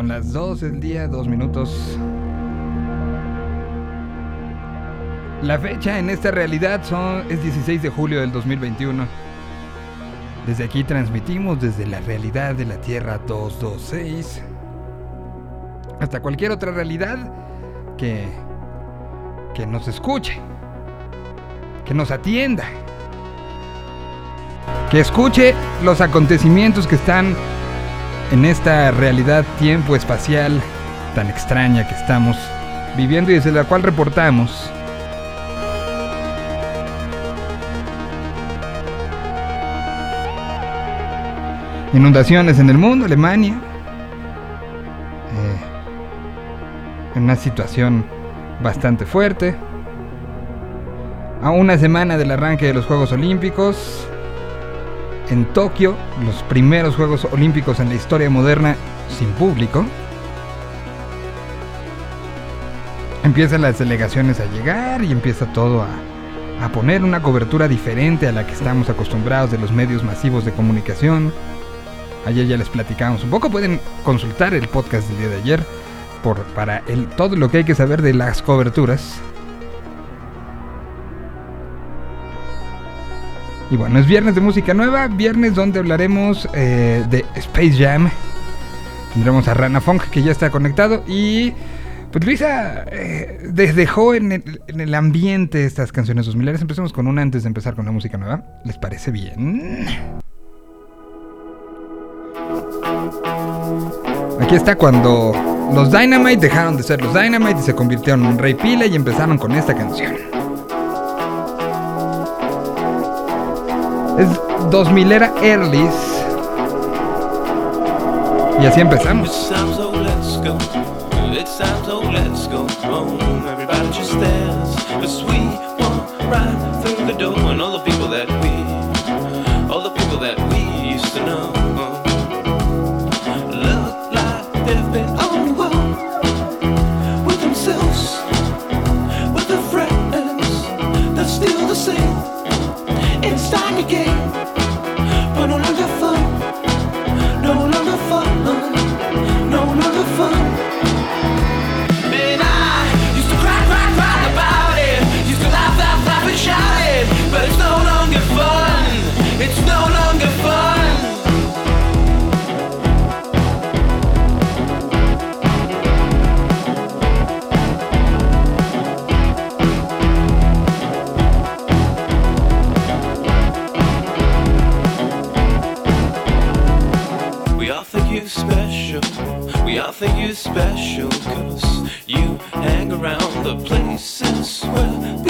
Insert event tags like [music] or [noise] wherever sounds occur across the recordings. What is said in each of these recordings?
Son las 2 del día, 2 minutos. La fecha en esta realidad es 16 de julio del 2021. Desde aquí transmitimos desde la realidad de la Tierra 226 hasta cualquier otra realidad que, que nos escuche, que nos atienda, que escuche los acontecimientos que están en esta realidad tiempo espacial tan extraña que estamos viviendo y desde la cual reportamos. Inundaciones en el mundo, Alemania. Eh, en una situación bastante fuerte. A una semana del arranque de los Juegos Olímpicos, en Tokio, los primeros Juegos Olímpicos en la historia moderna sin público. Empiezan las delegaciones a llegar y empieza todo a, a, poner una cobertura diferente a la que estamos acostumbrados de los medios masivos de comunicación. Ayer ya les platicamos un poco, pueden consultar el podcast del día de ayer por, para todo lo que hay que saber de las coberturas. Y bueno, es viernes de música nueva, viernes donde hablaremos eh, de Space Jam. Tendremos a Rana Funk que ya está conectado y pues Luisa eh, dejó en el, en el, ambiente estas canciones 2000. Empecemos con una antes de empezar con la música nueva. ¿Les parece bien? Aquí está cuando los Dynamite dejaron de ser los Dynamite y se convirtieron en Rey Pila y empezaron con esta canción. Es 2000 era Earlys. Y así empezamos. Special cause you hang around the places where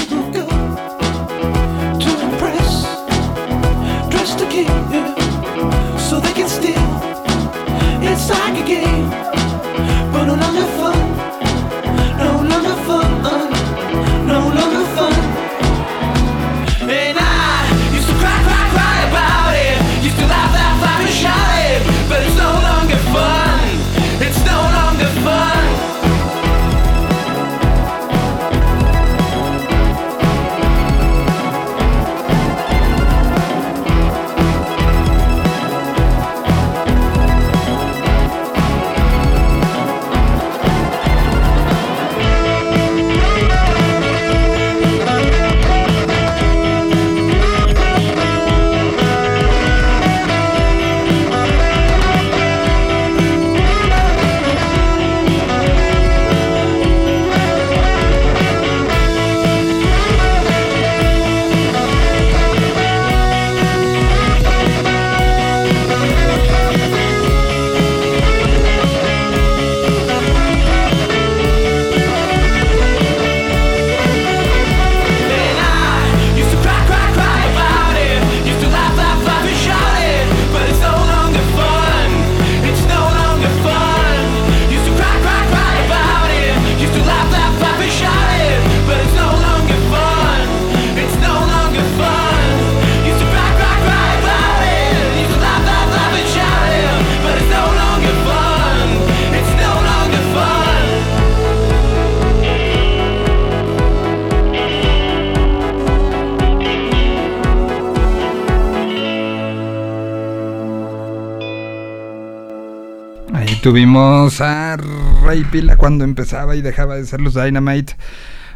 tuvimos a Ray Pila cuando empezaba y dejaba de ser los Dynamite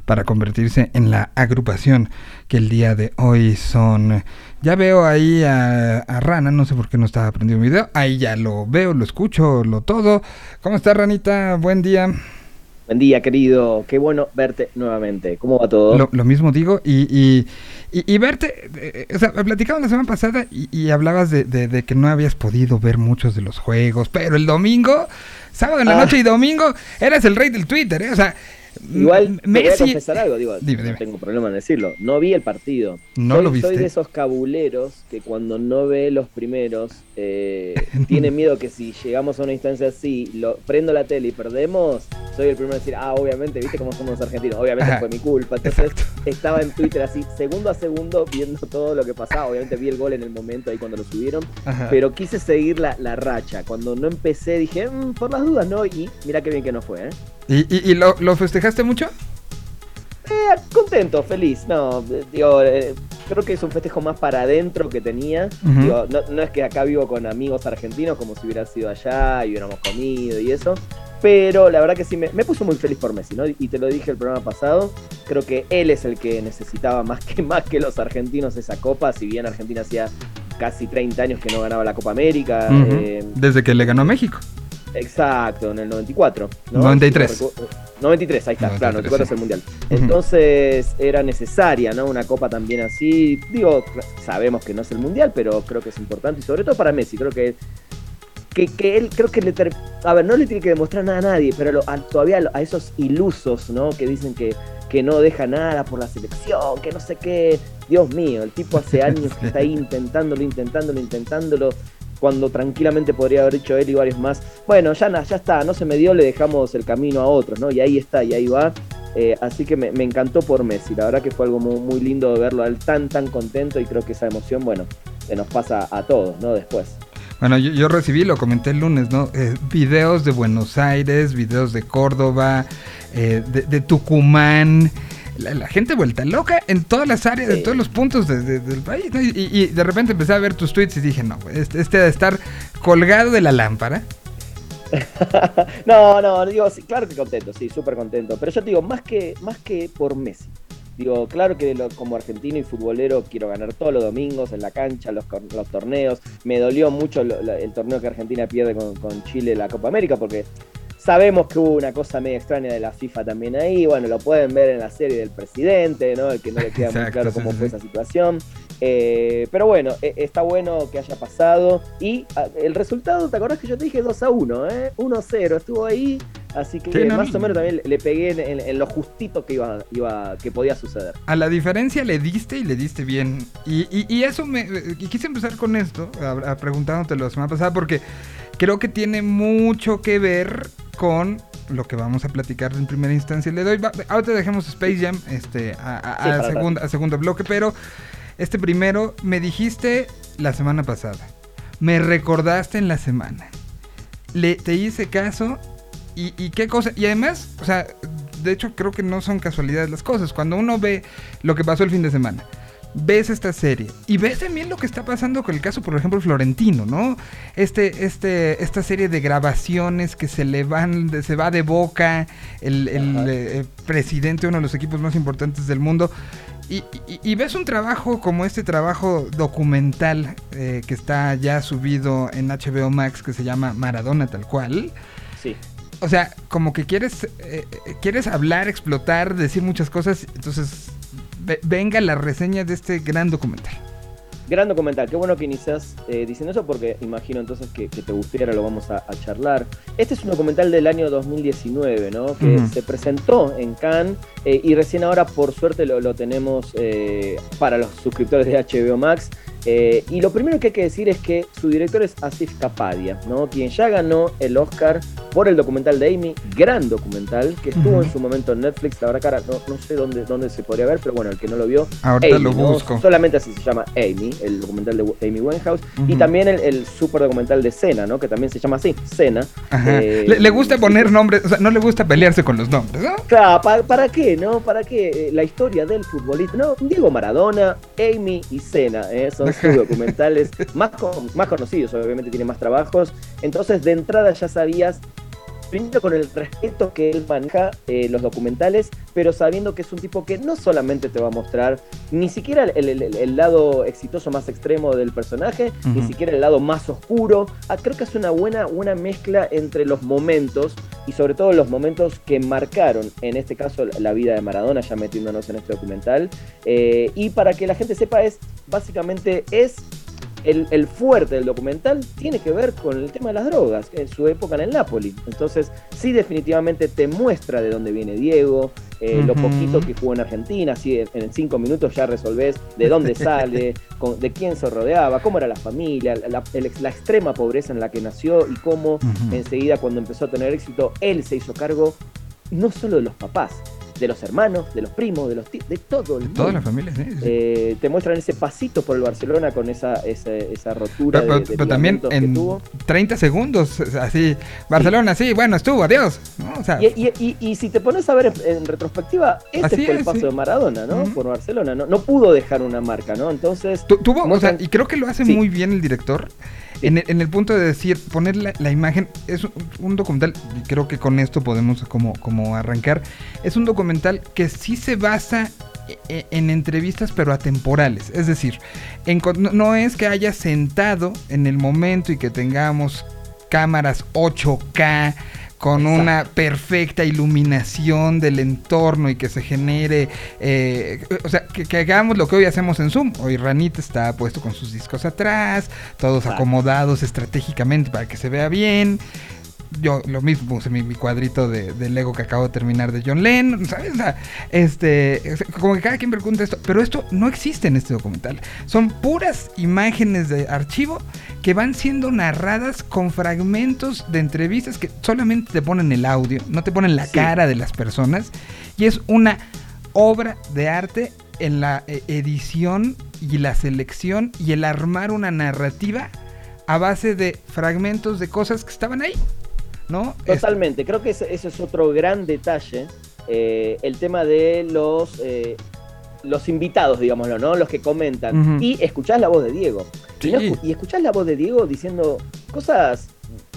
para convertirse en la agrupación que el día de hoy son. Ya veo ahí a, a Rana, no sé por qué no estaba aprendiendo un video. Ahí ya lo veo, lo escucho, lo todo. ¿Cómo está Ranita? Buen día. Buen día, querido. Qué bueno verte nuevamente. ¿Cómo va todo? Lo, lo mismo digo y, y, y, y verte, eh, o sea, platicamos la semana pasada y, y hablabas de, de- de que no habías podido ver muchos de los juegos, pero el domingo, sábado en la Ah. noche y domingo, eras el rey del Twitter, ¿eh? O sea, Igual, M- te voy a Messi... confesar algo, digo, Dime, no tengo problema en decirlo. No vi el partido. ¿No soy, lo viste? Soy de esos cabuleros que cuando no ve los primeros, eh, [laughs] tiene miedo que si llegamos a una instancia así, lo, prendo la tele y perdemos, soy el primero en decir, ah, obviamente, viste cómo somos los argentinos, obviamente Ajá. fue mi culpa. Entonces [laughs] estaba en Twitter así, segundo a segundo, viendo todo lo que pasaba. Obviamente vi el gol en el momento ahí cuando lo subieron, Ajá. pero quise seguir la, la racha. Cuando no empecé dije, "Mm, por las dudas no, y mira qué bien que no fue, ¿eh? ¿Y, y, y lo, lo festejaste mucho? Eh, contento, feliz. No, eh, digo, eh, creo que es un festejo más para adentro que tenía. Ujú. Digo, no, no es que acá vivo con amigos argentinos como si hubiera sido allá y hubiéramos comido y eso. Pero la verdad que sí, me, me puso muy feliz por Messi, ¿no? Y te lo dije el programa pasado. Creo que él es el que necesitaba más que, [laughs] más que los argentinos esa copa. Si bien Argentina hacía casi 30 años que no ganaba la Copa América. Ujú. eh, Desde que le ganó a México. Exacto, en el 94. ¿no? 93. Si no recu- 93, ahí está, 93, claro, 94 sí. es el mundial. Entonces era necesaria, ¿no? Una copa también así. Digo, sabemos que no es el mundial, pero creo que es importante y sobre todo para Messi. Creo que que, que él creo que le ter- a ver no le tiene que demostrar nada a nadie pero lo- a- todavía a esos ilusos no que dicen que, que no deja nada por la selección que no sé qué Dios mío el tipo hace años que está ahí intentándolo intentándolo intentándolo cuando tranquilamente podría haber hecho él y varios más bueno ya ya está no se me dio le dejamos el camino a otros no y ahí está y ahí va Eh, así que me, encantó por Messi la verdad que fue algo muy, lindo de verlo a él tan tan contento y creo que esa emoción bueno se nos pasa a todos no después Bueno, yo, recibí, lo comenté el lunes, ¿no? Eh, videos de Buenos Aires, videos de Córdoba, eh, de Tucumán. La, la gente vuelta loca en todas las áreas, en todos los puntos de- de- del país. ¿no? Y, de repente empecé a ver tus tweets y dije, no, este, este de estar colgado de la lámpara. [laughs] no, no, digo, sí, claro que contento, sí, súper contento. Pero yo te digo, más que, más que por Messi. Digo, claro que lo- como argentino y futbolero quiero ganar todos los domingos en la cancha, los, los torneos. Me dolió mucho lo- lo- el torneo que Argentina pierde con, con Chile la Copa América porque sabemos que hubo una cosa medio extraña de la FIFA también ahí. Bueno, lo pueden ver en la serie del presidente, ¿no? El que no le queda muy claro cómo sí, fue sí. esa situación. Eh, pero bueno, e- está bueno que haya pasado. Y el resultado, ¿te acordás que yo te dije 2 a 1? ¿eh? 1 a 0, estuvo ahí. Así que más o menos también le pegué en, en- en lo justito que iba, iba, que podía suceder. A la diferencia le diste y le diste bien. Y, y- y eso me... Y quise empezar con esto, a, a preguntándote la semana pasada, porque creo que tiene mucho que ver con lo que vamos a platicar en primera instancia. Le doy... ahorita dejemos Space Jam este, a, a- Sí, a segunda- a segundo bloque, pero este primero me dijiste la semana pasada. Me recordaste en la semana. Le, te hice caso y, y qué cosa. Y además, o sea, de hecho creo que no son casualidades las cosas. Cuando uno ve lo que pasó el fin de semana, ves esta serie y ves también lo que está pasando con el caso, por ejemplo, Florentino, ¿no? Este, este, esta serie de grabaciones que se le van, de- se va de boca el, el, Ajá. eh, presidente de uno de los equipos más importantes del mundo. Y, y- y ves un trabajo como este trabajo documental eh, que está ya subido en HBO Max que se llama Maradona tal cual. Sí. O sea, como que quieres, eh, eh, quieres hablar, explotar, decir muchas cosas. Entonces, venga la reseña de este gran documental. Gran documental, qué bueno que inicias eh, diciendo eso porque imagino entonces que, que te gustaría, ahora lo vamos a, a charlar. Este es un documental del año 2019, ¿no? Que se presentó en Cannes eh, y recién ahora por suerte lo, lo tenemos eh, para los suscriptores de HBO Max. Eh, y lo primero que hay que decir es que su director es Asif Kapadia, ¿no? Quien ya ganó el Oscar por el documental de Amy, gran documental, que estuvo en su momento en Netflix, la verdad ahora no, no sé dónde, dónde se podría ver, pero bueno, el que no lo vio, Ahorita Amy, lo ¿no? busco. Solamente así se llama Amy, el documental de Amy Winehouse, y también el, el super documental de Cena, ¿no? Que también se llama así, Cena. Ajá. Eh, le, le gusta poner nombres, o sea, no le gusta pelearse con los nombres, ¿no? Claro, ¿pa- ¿para qué, no? ¿Para qué? Eh, La historia del futbolista, no, Diego Maradona, Amy y Cena, ¿eh? son [laughs] sus documentales más, más conocidos, obviamente tiene más trabajos, entonces de entrada ya sabías, primero con el respeto que él maneja eh, los documentales, pero sabiendo que es un tipo que no solamente te va a mostrar ni siquiera el, el- el- el lado exitoso más extremo del personaje, ni siquiera el lado más oscuro, Ah, creo que es una buena, una mezcla entre los momentos y sobre todo los momentos que marcaron, en este caso, la vida de Maradona, ya metiéndonos en este documental. Eh, y para que la gente sepa, es básicamente es el, el fuerte del documental tiene que ver con el tema de las drogas, en su época en el Napoli. Entonces, sí, definitivamente te muestra de dónde viene Diego, eh, lo poquito que jugó en Argentina, así en- cinco minutos ya resolvés de dónde [laughs] sale, con- de quién se rodeaba, cómo era la familia, la, la extrema pobreza en la que nació y cómo enseguida cuando empezó a tener éxito, él se hizo cargo no solo de los papás, de los hermanos, de los primos, de los tíos, de todo el mundo. Toda la familia, sí. sí. Eh, te muestran ese pasito por el Barcelona con esa, esa, esa rotura Pero, de, pero- de pero también en tuvo. 30 segundos, así, Barcelona, sí, bueno, estuvo, adiós. ¿no? O sea, Y, y- y- y si te pones a ver en, en retrospectiva, ese fue el paso sí. de Maradona, ¿no? Por Barcelona, ¿no? No pudo dejar una marca, ¿no? Entonces, tu- tuvo, o sea, y creo que lo hace Sí. muy bien el director. En, el, punto de decir, poner la, imagen, es un, documental, y creo que con esto podemos como, como arrancar, es un documental que sí se basa e- e- en entrevistas pero atemporales, es decir, no es que haya sentado en el momento y que tengamos cámaras 8K con una perfecta iluminación del entorno y que se genere, eh, o sea, que, que hagamos lo que hoy hacemos en Zoom. Hoy Ranita está puesto con sus discos atrás, todos Exacto. acomodados estratégicamente para que se vea bien. Yo lo mismo puse mi, mi cuadrito de, de Lego que acabo de terminar de John Lennon, ¿sabes? Este, como que cada quien pregunta esto, pero esto no existe en este documental. Son puras imágenes de archivo que van siendo narradas con fragmentos de entrevistas que solamente te ponen el audio, no te ponen la Sí. cara de las personas. Y es una obra de arte en la eh, edición y la selección y el armar una narrativa a base de fragmentos de cosas que estaban ahí. ¿No? Es- totalmente, creo que ese, ese es otro gran detalle, eh, el tema de los... eh, los invitados, digámoslo, ¿no? Los que comentan. Y escuchás la voz de Diego. Y, no Sí. y escuchás la voz de Diego diciendo cosas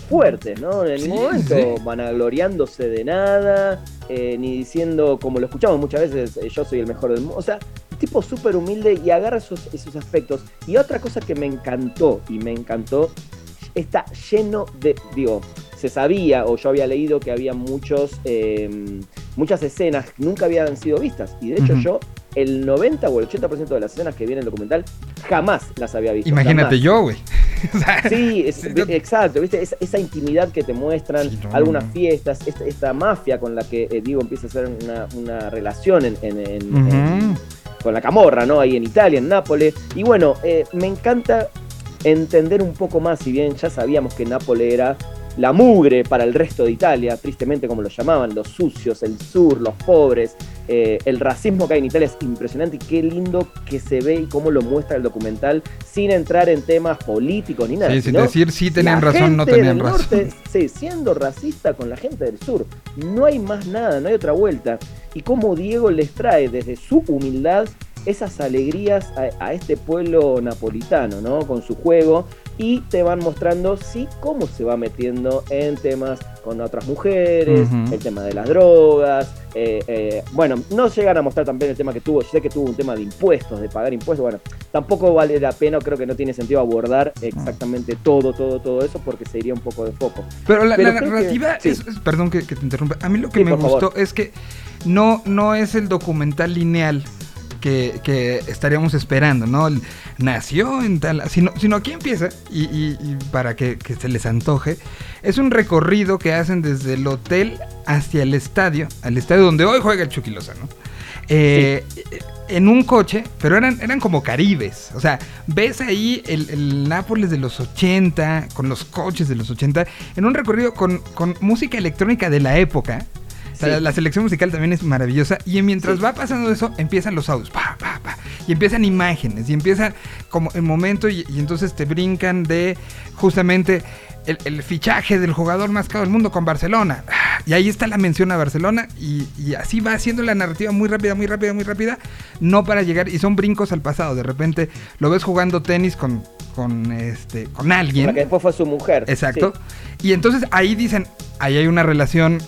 fuertes, ¿no? En Sí, ningún momento sí. vanagloriándose de nada, eh, ni diciendo, como lo escuchamos muchas veces, yo soy el mejor del mundo. O sea, tipo súper humilde y agarra esos, esos aspectos. Y otra cosa que me encantó, y me encantó, está lleno de, digo, se sabía o yo había leído que había muchos, eh, muchas escenas que nunca habían sido vistas. Y de hecho yo, el 90 o el 80% de las escenas que viene en el documental, jamás las había visto. Imagínate jamás. yo, güey. [laughs] Sí, es- exacto, ¿viste? Esa, esa intimidad que te muestran, Sí, no, algunas no, fiestas, esta, esta mafia con la que eh, Diego empieza a hacer una, una relación en, en- en- Ujú. en- con la camorra, ¿no? Ahí en Italia, en Nápoles. Y bueno, eh, me encanta entender un poco más, si bien ya sabíamos que Nápoles era la mugre para el resto de Italia, tristemente como lo llamaban, los sucios, el sur, los pobres, eh, el racismo que hay en Italia es impresionante y qué lindo que se ve y cómo lo muestra el documental sin entrar en temas políticos ni nada. sí, sin decir si tenían razón, no gente tenían del razón. [laughs] norte, sí, siendo racista con la gente del sur. No hay más nada, no hay otra vuelta. Y cómo Diego les trae desde su humildad esas alegrías a, a este pueblo napolitano, ¿no? Con su juego. Y te van mostrando, sí, cómo se va metiendo en temas con otras mujeres, el tema de las drogas. eh, eh, bueno, no llegan a mostrar también el tema que tuvo. Yo sé que tuvo un tema de impuestos, de pagar impuestos. Bueno, tampoco vale la pena, creo que no tiene sentido abordar exactamente todo, todo, todo eso, porque se iría un poco de foco. Pero la, Pero la creo que- narrativa, sí. es, perdón que, que te interrumpa, a mí lo que Sí, me favor. gustó es que no, no es el documental lineal que, que estaríamos esperando, ¿no? Nació en tal... Sino, sino aquí empieza, y, y- y para que, que se les antoje, es un recorrido que hacen desde el hotel hacia el estadio, al estadio donde hoy juega el Chucky Lozano. eh, en un coche, pero eran, eran como caribes. O sea, ves ahí el, el Nápoles de los 80, con los coches de los 80, en un recorrido con, con música electrónica de la época. O sea, Sí. La selección musical también es maravillosa. Y mientras Sí. va pasando eso, empiezan los audios. pa, pa, pa, y empiezan imágenes. Y empieza como el momento. Y, y entonces te brincan de justamente el, el fichaje del jugador más caro del mundo con Barcelona. Y ahí está la mención a Barcelona. Y, y así va haciendo la narrativa muy rápida, muy rápida, muy rápida. No para llegar. Y son brincos al pasado. De repente lo ves jugando tenis con, con, este, con alguien. La que después fue su mujer. Exacto. Y entonces ahí dicen, ahí hay una relación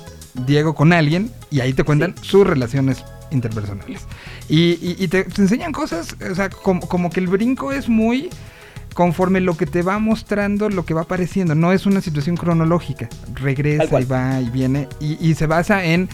Diego con alguien y ahí te cuentan sus relaciones interpersonales. Y, y- y te, te enseñan cosas, o sea, como, como que el brinco es muy conforme lo que te va mostrando, lo que va apareciendo. No es una situación cronológica. Regresa y va y viene. Y, y se basa en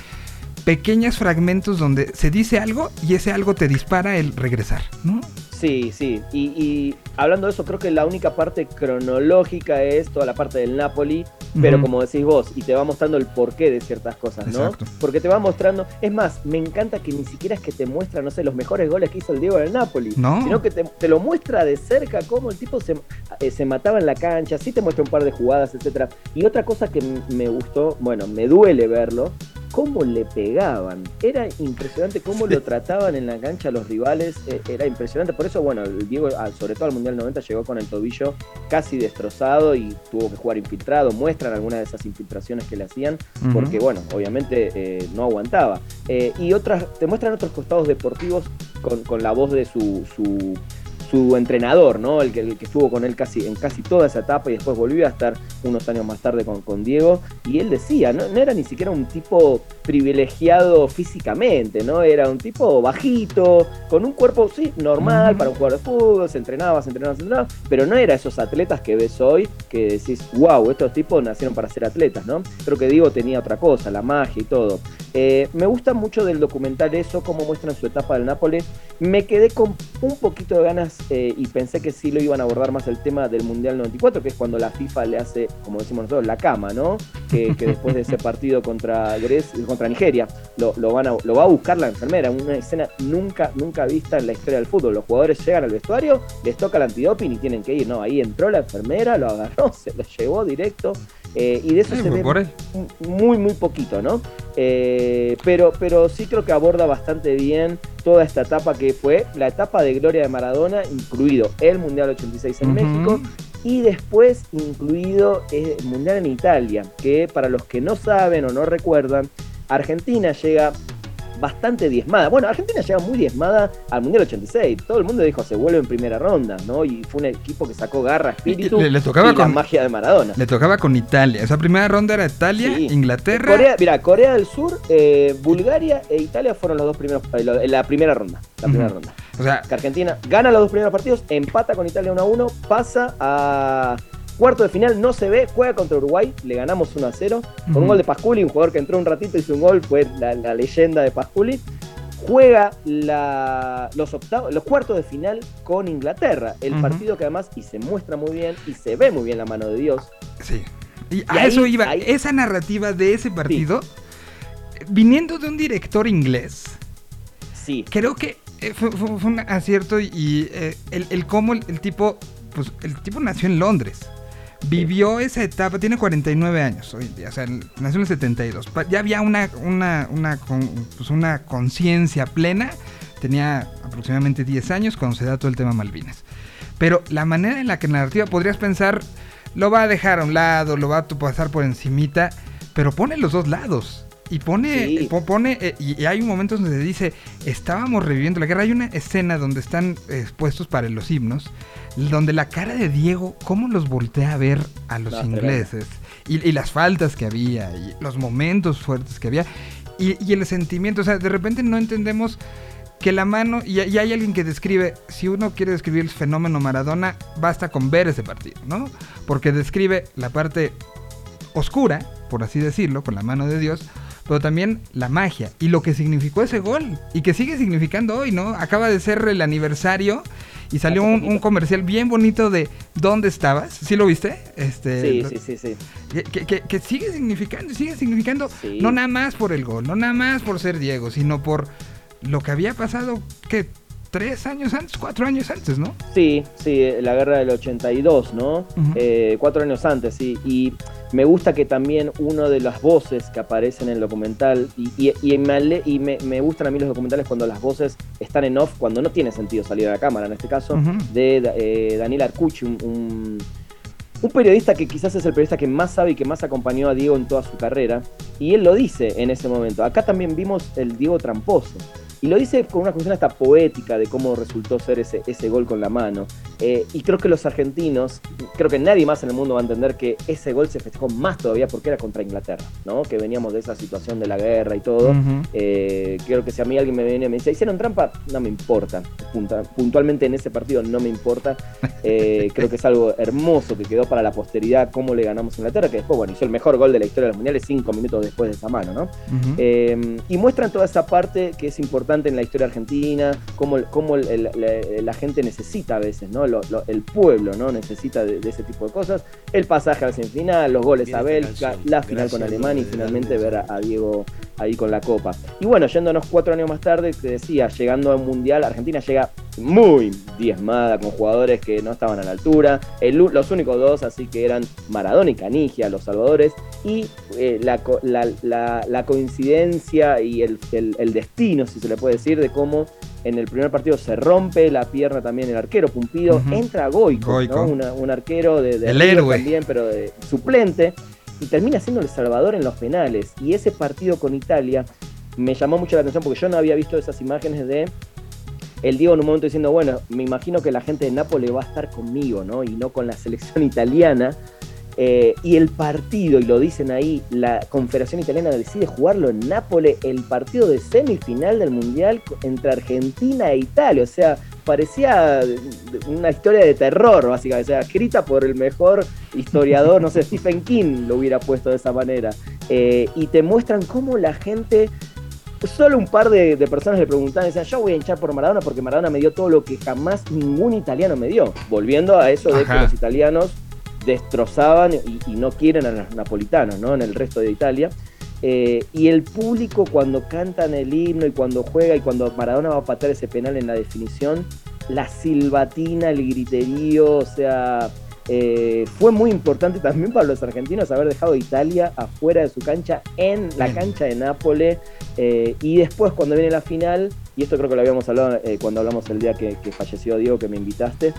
pequeños fragmentos donde se dice algo y ese algo te dispara el regresar, ¿no? Sí, sí. Y, y hablando de eso, creo que la única parte cronológica es toda la parte del Napoli, pero como decís vos, y te va mostrando el porqué de ciertas cosas, ¿no? Exacto. Porque te va mostrando, es más, me encanta que ni siquiera es que te muestra, no sé, los mejores goles que hizo el Diego en el Napoli, No. sino que te, te lo muestra de cerca cómo el tipo se, eh, se mataba en la cancha, sí te muestra un par de jugadas, etcétera. Y otra cosa que me gustó, bueno, me duele verlo, cómo le pegaban. Era impresionante cómo lo trataban en la cancha los rivales. eh, Era impresionante. Por eso, bueno, Diego, al- sobre todo al Mundial 90, llegó con el tobillo casi destrozado y tuvo que jugar infiltrado. Muestran algunas de esas infiltraciones que le hacían porque, bueno, obviamente eh, no aguantaba. Eh, y otras, te muestran otros costados deportivos con, con la voz de su, su, su entrenador, ¿no? El que, el que estuvo con él casi, en casi toda esa etapa y después volvió a estar unos años más tarde con, con Diego. Y él decía, no, no era ni siquiera un tipo privilegiado físicamente, ¿no? Era un tipo bajito, con un cuerpo, sí, normal para un jugador de fútbol, se entrenaba, se entrenaba, se entrenaba, pero no era esos atletas que ves hoy que decís, wow, estos tipos nacieron para ser atletas, ¿no? Creo que Diego tenía otra cosa, la magia y todo. Eh, me gusta mucho del documental eso, cómo muestran su etapa del Nápoles. Me quedé con un poquito de ganas eh, y pensé que sí lo iban a abordar más el tema del Mundial 94, que es cuando la FIFA le hace, como decimos nosotros, la cama, ¿no? Que, después de ese partido contra Grecia, contra Nigeria, lo, lo van a, lo va a buscar la enfermera. Una escena nunca, nunca vista en la historia del fútbol. Los jugadores llegan al vestuario, les toca el antidoping y tienen que ir. No, ahí entró la enfermera, lo agarró, [laughs] se lo llevó directo. Eh, y de eso Sí, se ve muy, muy poquito, ¿no? Eh, pero, pero sí creo que aborda bastante bien toda esta etapa que fue la etapa de gloria de Maradona, incluido el Mundial 86 en Ujú. México y después incluido el Mundial en Italia, que para los que no saben o no recuerdan, Argentina llega bastante diezmada. Bueno, Argentina llega muy diezmada al Mundial 86. Todo el mundo dijo se vuelve en primera ronda, ¿no? Y fue un equipo que sacó garra, espíritu le- le tocaba y la con- magia de Maradona. Le tocaba con Italia. Esa primera ronda era Italia, Sí. Inglaterra. Corea, mira, Corea del Sur, eh, Bulgaria e Italia fueron los dos primeros, eh, la primera ronda. La primera ronda. O sea, Que Argentina gana los dos primeros partidos, empata con Italia 1 a 1, pasa a cuarto de final, no se ve, juega contra Uruguay, le ganamos 1 a 0, con un gol de Pasculi, un jugador que entró un ratito, hizo un gol, fue la, la leyenda de Pasculi. Juega la- los, octavos, los cuartos de final con Inglaterra, el partido que además, y se muestra muy bien, y se ve muy bien la mano de Dios, sí. Y, Y a ahí- eso iba. ahí- Esa narrativa de ese partido, viniendo de un director inglés, sí, creo que eh, fue, fue- fue un acierto y eh, el, el cómo el, el tipo, pues el tipo nació en Londres. Vivió esa etapa, tiene 49 años hoy en día, o sea, nació en el 72. Pa- Ya había una, una, una, pues una conciencia plena, tenía aproximadamente 10 años cuando se da todo el tema Malvinas. Pero la manera en la que la narrativa podrías pensar, lo va a dejar a un lado, lo va a pasar por encimita, pero pone los dos lados. Y pone, Sí. pone eh, y, hay momentos donde dice, estábamos reviviendo la guerra. Hay una escena donde están expuestos para los himnos, donde la cara de Diego, cómo los voltea a ver a los No, ingleses. Y, y las faltas que había, y los momentos fuertes que había, y, y el sentimiento. O sea, de repente no entendemos que la mano, y, y hay alguien que describe, si uno quiere describir el fenómeno Maradona, basta con ver ese partido, ¿no? Porque describe la parte oscura, por así decirlo, con la mano de Dios, pero también la magia y lo que significó ese gol y que sigue significando hoy, ¿no? Acaba de ser el aniversario y salió un, comercial bien bonito de ¿Dónde estabas? ¿Sí lo viste? Este, sí, sí, sí, sí. que, que- que- que sigue significando, sigue significando, Sí. no nada más por el gol, no nada más por ser Diego, sino por lo que había pasado, que tres años antes, cuatro años antes, ¿no? Sí, sí, la guerra del 82, ¿no? Ujú. Eh, cuatro años antes, sí. Y me gusta que también uno de las voces que aparecen en el documental, y, y- y me, ale- y me- me gustan a mí los documentales cuando las voces están en off, cuando no tiene sentido salir a la cámara, en este caso, de eh, Daniel Arcucci, un, un- un periodista que quizás es el periodista que más sabe y que más acompañó a Diego en toda su carrera. Y él lo dice en ese momento. Acá también vimos el Diego tramposo. Y lo dice con una cuestión hasta poética de cómo resultó ser ese, ese gol con la mano. Eh, y creo que los argentinos, creo que nadie más en el mundo va a entender que ese gol se festejó más todavía porque era contra Inglaterra, ¿no? Que veníamos de esa situación de la guerra y todo. Eh, creo que si a mí alguien me viene y me dice, ¿hicieron trampa? No me importa. Puntualmente en ese partido no me importa. [laughs] Eh, creo que es algo hermoso que quedó para la posteridad cómo le ganamos a Inglaterra, que después, bueno, hizo el mejor gol de la historia de los mundiales cinco minutos después de esa mano, ¿no? Ujú. Eh, y muestran toda esa parte que es importante en la historia argentina, cómo, cómo el- el- la, la gente necesita a veces, ¿no? Lo- lo- el pueblo, ¿no? Necesita de, de ese tipo de cosas. El pasaje a la semifinal, los goles Bien a Bélgica, canción. la final Gracias, con Alemania y finalmente ver a, a Diego ahí con la copa. Y bueno, yéndonos cuatro años más tarde, te decía, llegando a un mundial, Argentina llega muy diezmada con jugadores que no estaban a la altura. El los únicos dos, así que eran Maradona y Canigia, los salvadores. Y eh, la, co- la- la- la coincidencia y el, el- el destino, si se le puede decir, de cómo en el primer partido se rompe la pierna también el arquero Pumpido, entra Goico, Goico. ¿no? Una- un arquero de, de El River héroe. también, pero de suplente, y termina siendo el Salvador en los penales. Y ese partido con Italia me llamó mucho la atención porque yo no había visto esas imágenes de el Diego en un momento diciendo, bueno, me imagino que la gente de Nápoles va a estar conmigo, ¿no? Y no con la selección italiana. Eh, y el partido, y lo dicen ahí, la Confederación Italiana decide jugarlo en Nápoles, el partido de semifinal del Mundial entre Argentina e Italia. O sea, parecía una historia de terror, básicamente. O sea, escrita por el mejor historiador, no sé, [laughs] Stephen King lo hubiera puesto de esa manera. Eh, y te muestran cómo la gente solo un par de, de personas le preguntaban, decían, yo voy a hinchar por Maradona porque Maradona me dio todo lo que jamás ningún italiano me dio. Volviendo a eso de Ajá. que los italianos destrozaban y, no quieren a los napolitanos, ¿no? En el resto de Italia. Eh, y el público cuando cantan el himno y cuando juega y cuando Maradona va a patear ese penal en la definición, la silbatina, el griterío, o sea, eh, fue muy importante también para los argentinos haber dejado a Italia afuera de su cancha en la Bien. cancha de Nápoles. eh, y después cuando viene la final, y esto creo que lo habíamos hablado eh, cuando hablamos el día que, que falleció Diego, que me invitaste,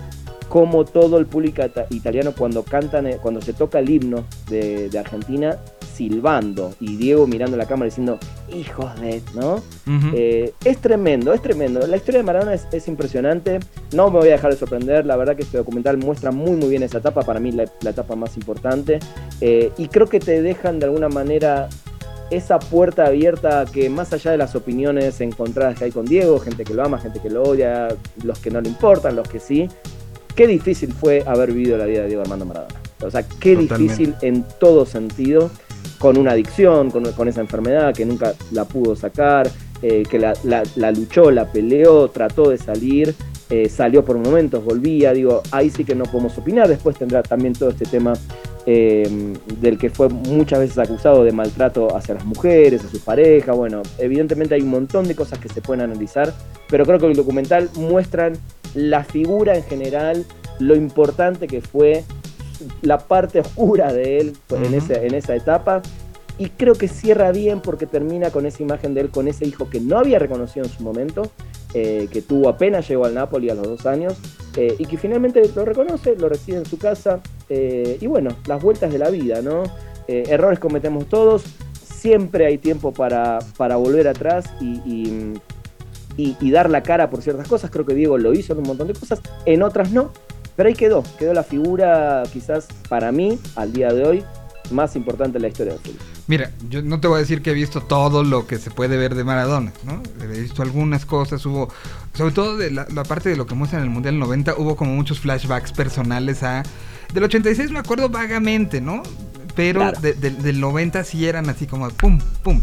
como todo el público ita- italiano cuando cantan, cuando se toca el himno de, de Argentina, silbando, y Diego mirando la cámara diciendo, hijos de, ¿no? Eh, es tremendo, es tremendo. La historia de Maradona es, es impresionante. No me voy a dejar de sorprender. La verdad que este documental muestra muy muy bien esa etapa. Para mí la, la etapa más importante. Eh, y creo que te dejan de alguna manera esa puerta abierta que más allá de las opiniones encontradas que hay con Diego, gente que lo ama, gente que lo odia, los que no le importan, los que sí. Qué difícil fue haber vivido la vida de Diego Armando Maradona. O sea, qué Totalmente. difícil en todo sentido con una adicción, con, con esa enfermedad que nunca la pudo sacar, eh, que la, la- luchó, la peleó, trató de salir, eh, salió por momentos, volvía, digo, ahí sí que no podemos opinar, después tendrá también todo este tema eh, del que fue muchas veces acusado de maltrato hacia las mujeres, a sus parejas, bueno, evidentemente hay un montón de cosas que se pueden analizar, pero creo que el documental muestran la figura en general, lo importante que fue la parte oscura de él en, Ujú. ese- en esa etapa. Y creo que cierra bien porque termina con esa imagen de él, con ese hijo que no había reconocido en su momento, eh, que tuvo apenas llegó al Napoli a los dos años, eh, y que finalmente lo reconoce, lo recibe en su casa, eh, y bueno, las vueltas de la vida, ¿no? Errores cometemos todos, siempre hay tiempo para, para volver atrás y, y- y- y dar la cara por ciertas cosas. Creo que Diego lo hizo en un montón de cosas, en otras no, pero ahí quedó, quedó la figura quizás para mí, al día de hoy, más importante en la historia del fútbol. Mira, yo no te voy a decir que he visto todo lo que se puede ver de Maradona, ¿no? He visto algunas cosas, hubo, sobre todo de la, la parte de lo que muestra en el Mundial 90, hubo como muchos flashbacks personales a... Del 86 me acuerdo vagamente, ¿no? Pero Claro. de- de- del 90 sí eran así como pum, pum.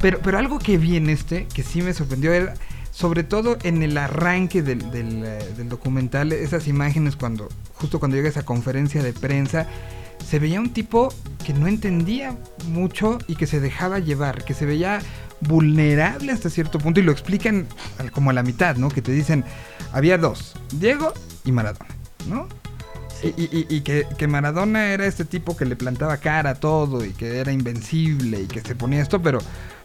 Pero, pero algo que vi en este, que sí me sorprendió, era sobre todo en el arranque del, del, eh, del documental, esas imágenes cuando, justo cuando llega esa conferencia de prensa, se veía un tipo que no entendía mucho y que se dejaba llevar, que se veía vulnerable hasta cierto punto y lo explican como a la mitad, ¿no? Que te dicen, había dos, Diego y Maradona, ¿no? Sí. Y, y- y que, que Maradona era este tipo que le plantaba cara a todo y que era invencible y que se ponía esto, pero,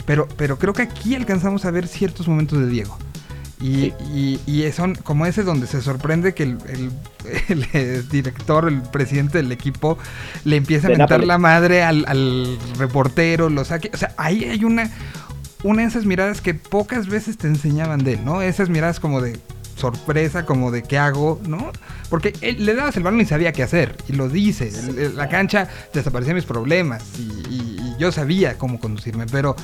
pero, pero creo que aquí alcanzamos a ver ciertos momentos de Diego. Y, y- y son como ese donde se sorprende que el, el- [laughs] el, eh, director, el presidente del equipo, le empieza a De mentar la madre al, al reportero, lo saque. O sea, ahí hay una, una de esas miradas que pocas veces te enseñaban de él, ¿no? Esas miradas como de sorpresa, como de qué hago, ¿no? Porque él, le dabas el balón y sabía qué hacer, y lo dice. La cancha desaparecía mis problemas, y, y- y yo sabía cómo conducirme, pero,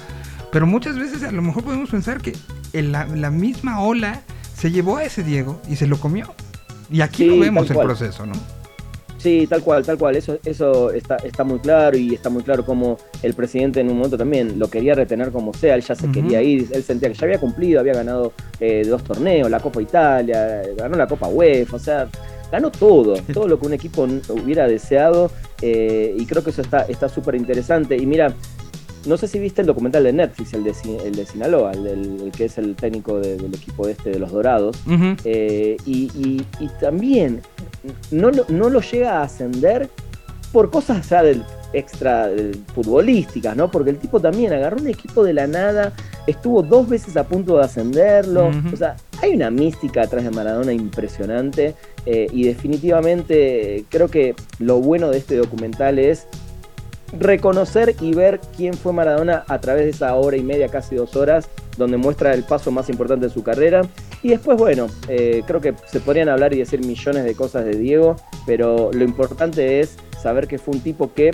pero muchas veces a lo mejor podemos pensar que en la, la misma ola se llevó a ese Diego y se lo comió. Y aquí Sí, lo vemos el proceso, ¿no? Sí, tal cual, tal cual. Eso, eso está, está muy claro y está muy claro como el presidente en un momento también lo quería retener como sea, él ya se quería ir, él sentía que ya había cumplido, había ganado eh, dos torneos, la Copa Italia, ganó la Copa UEFA, o sea, ganó todo, todo lo que un equipo hubiera deseado eh, y creo que eso está está súper interesante. Y mira, no sé si viste el documental de Netflix, el de, Sin- el de Sinaloa, el, del- el que es el técnico de- del equipo este de los Dorados. Eh, y, y- y también no, lo- no lo llega a ascender por cosas ya del extra futbolísticas, ¿no? Porque el tipo también agarró un equipo de la nada, estuvo dos veces a punto de ascenderlo. O sea, hay una mística atrás de Maradona impresionante. eh, y definitivamente creo que lo bueno de este documental es reconocer y ver quién fue Maradona a través de esa hora y media, casi dos horas, donde muestra el paso más importante de su carrera. Y después, bueno, eh, creo que se podrían hablar y decir millones de cosas de Diego, pero lo importante es saber que fue un tipo que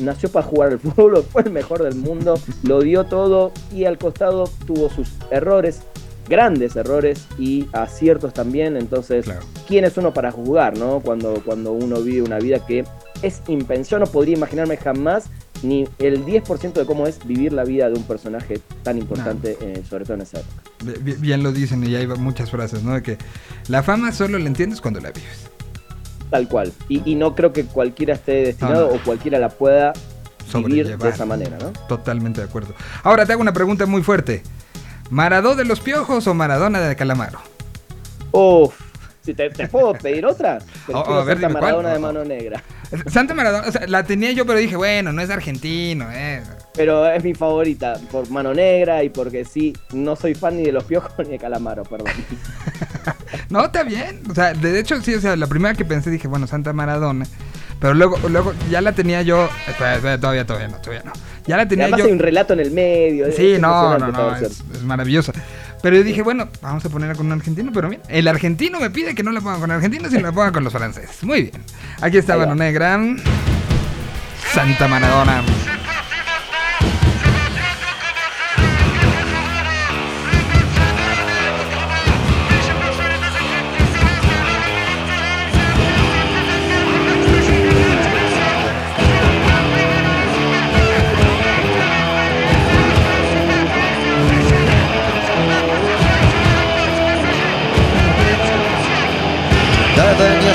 nació para jugar al [laughs] fútbol, fue el mejor del mundo, lo dio todo y al costado tuvo sus errores, grandes errores y aciertos también. Entonces, Claro. quién es uno para juzgar, ¿no? Cuando, cuando uno vive una vida que es impensable, no podría imaginarme jamás ni el 10% de cómo es vivir la vida de un personaje tan importante, eh, sobre todo en esa época. Bi- bi- Bien lo dicen y hay muchas frases, ¿no? De que la fama solo la entiendes cuando la vives. Tal cual. Y, y no creo que cualquiera esté destinado No, no. o cualquiera la pueda vivir de esa manera, ¿no? Totalmente de acuerdo. Ahora te hago una pregunta muy fuerte. ¿Maradó de los piojos o Maradona de Calamaro? Uf, si te, te puedo pedir otra, [laughs] Oh, quiero a ver, cuál. Maradona de Oh, oh. mano negra. Santa Maradona, o sea, la tenía yo, pero dije, bueno, no es argentino, eh. Pero es mi favorita por mano negra y porque sí, no soy fan ni de los piojos [laughs] ni de Calamaro, perdón. [laughs] No, está bien. O sea, de hecho, sí, o sea, la primera que pensé dije, bueno, Santa Maradona. Pero luego, luego ya la tenía yo. Espera, espera, todavía, todavía no, todavía no. Ya la Y tenía además yo. hay un relato en el medio. Sí, es no, no, no, es, es maravillosa. Pero yo dije, bueno, vamos a ponerla con un argentino, pero mira, el argentino me pide que no la ponga con argentinos y la ponga con los franceses. Muy bien. Aquí está. Mano Negra. Santa Maradona.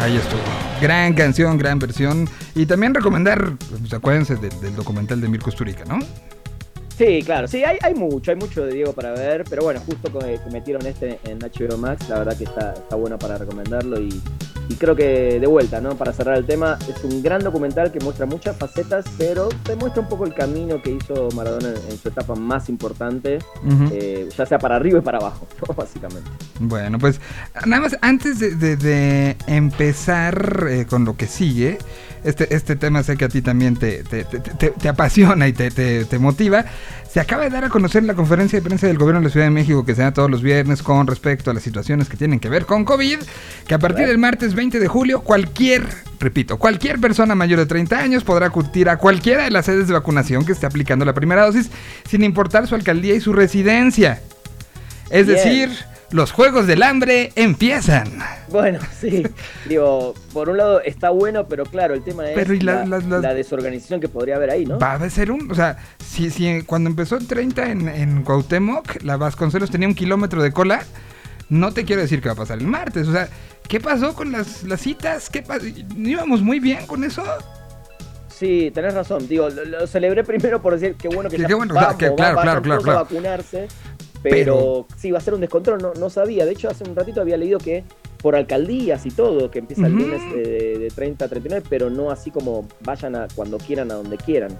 Ahí estuvo. Gran canción, gran versión. Y también recomendar, pues, acuérdense del, documental de Mirko Sturica, ¿no? Sí, claro, sí, hay, hay mucho, hay mucho de Diego para ver, pero bueno, justo que, que metieron este en HBO Max, la verdad que está, está bueno para recomendarlo y, y creo que de vuelta, ¿no? Para cerrar el tema, es un gran documental que muestra muchas facetas, pero te muestra un poco el camino que hizo Maradona en, su etapa más importante, eh, ya sea para arriba y para abajo, [laughs] ¿no? básicamente. Bueno, pues nada más antes de, de- de empezar eh, con lo que sigue, este, este tema sé que a ti también te, te- te- te- apasiona y te motiva. Se acaba de dar a conocer la conferencia de prensa del gobierno de la Ciudad de México que se da todos los viernes con respecto a las situaciones que tienen que ver con COVID, que a partir del martes 20 de julio cualquier, repito, cualquier persona mayor de 30 años podrá acudir a cualquiera de las sedes de vacunación que esté aplicando la primera dosis sin importar su alcaldía y su residencia. Es Bien. decir, los Juegos del Hambre empiezan. Bueno, sí, [laughs] digo, por un lado está bueno, pero claro, el tema es Pero y la- desorganización que podría haber ahí, ¿no? Va a ser un. O sea, si, si cuando empezó el 30 en, en Cuauhtémoc, la Vasconcelos tenía un kilómetro de cola, no te quiero decir que va a pasar el martes. O sea, ¿qué pasó con las, las citas? ¿Qué ¿Íbamos muy bien con eso? Sí, tenés razón. Digo, lo, lo celebré primero por decir que bueno que Que- ya qué bueno, vamos, que- va- claro, claro, claro, a claro. vacunarse. Pero- Pero, sí, va a ser un descontrol, no, no sabía. De hecho, hace un ratito había leído que por alcaldías y todo, que empieza el Ujú. lunes eh, de 30 a 39, pero no así como vayan a cuando quieran, a donde quieran.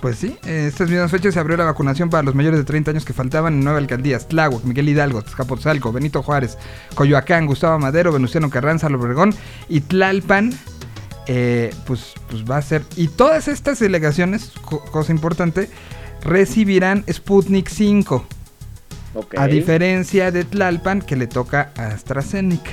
Pues sí, estas mismas fechas se abrió la vacunación para los mayores de 30 años que faltaban en nueve alcaldías: Tláhuac, Miguel Hidalgo, Azcapotzalco, Benito Juárez, Coyoacán, Gustavo Madero, Venustiano Carranza, Obregón y Tlalpan. eh, pues, pues va a ser. Y todas estas delegaciones, co- cosa importante, recibirán Sputnik 5. A diferencia de Tlalpan, que le toca a AstraZeneca.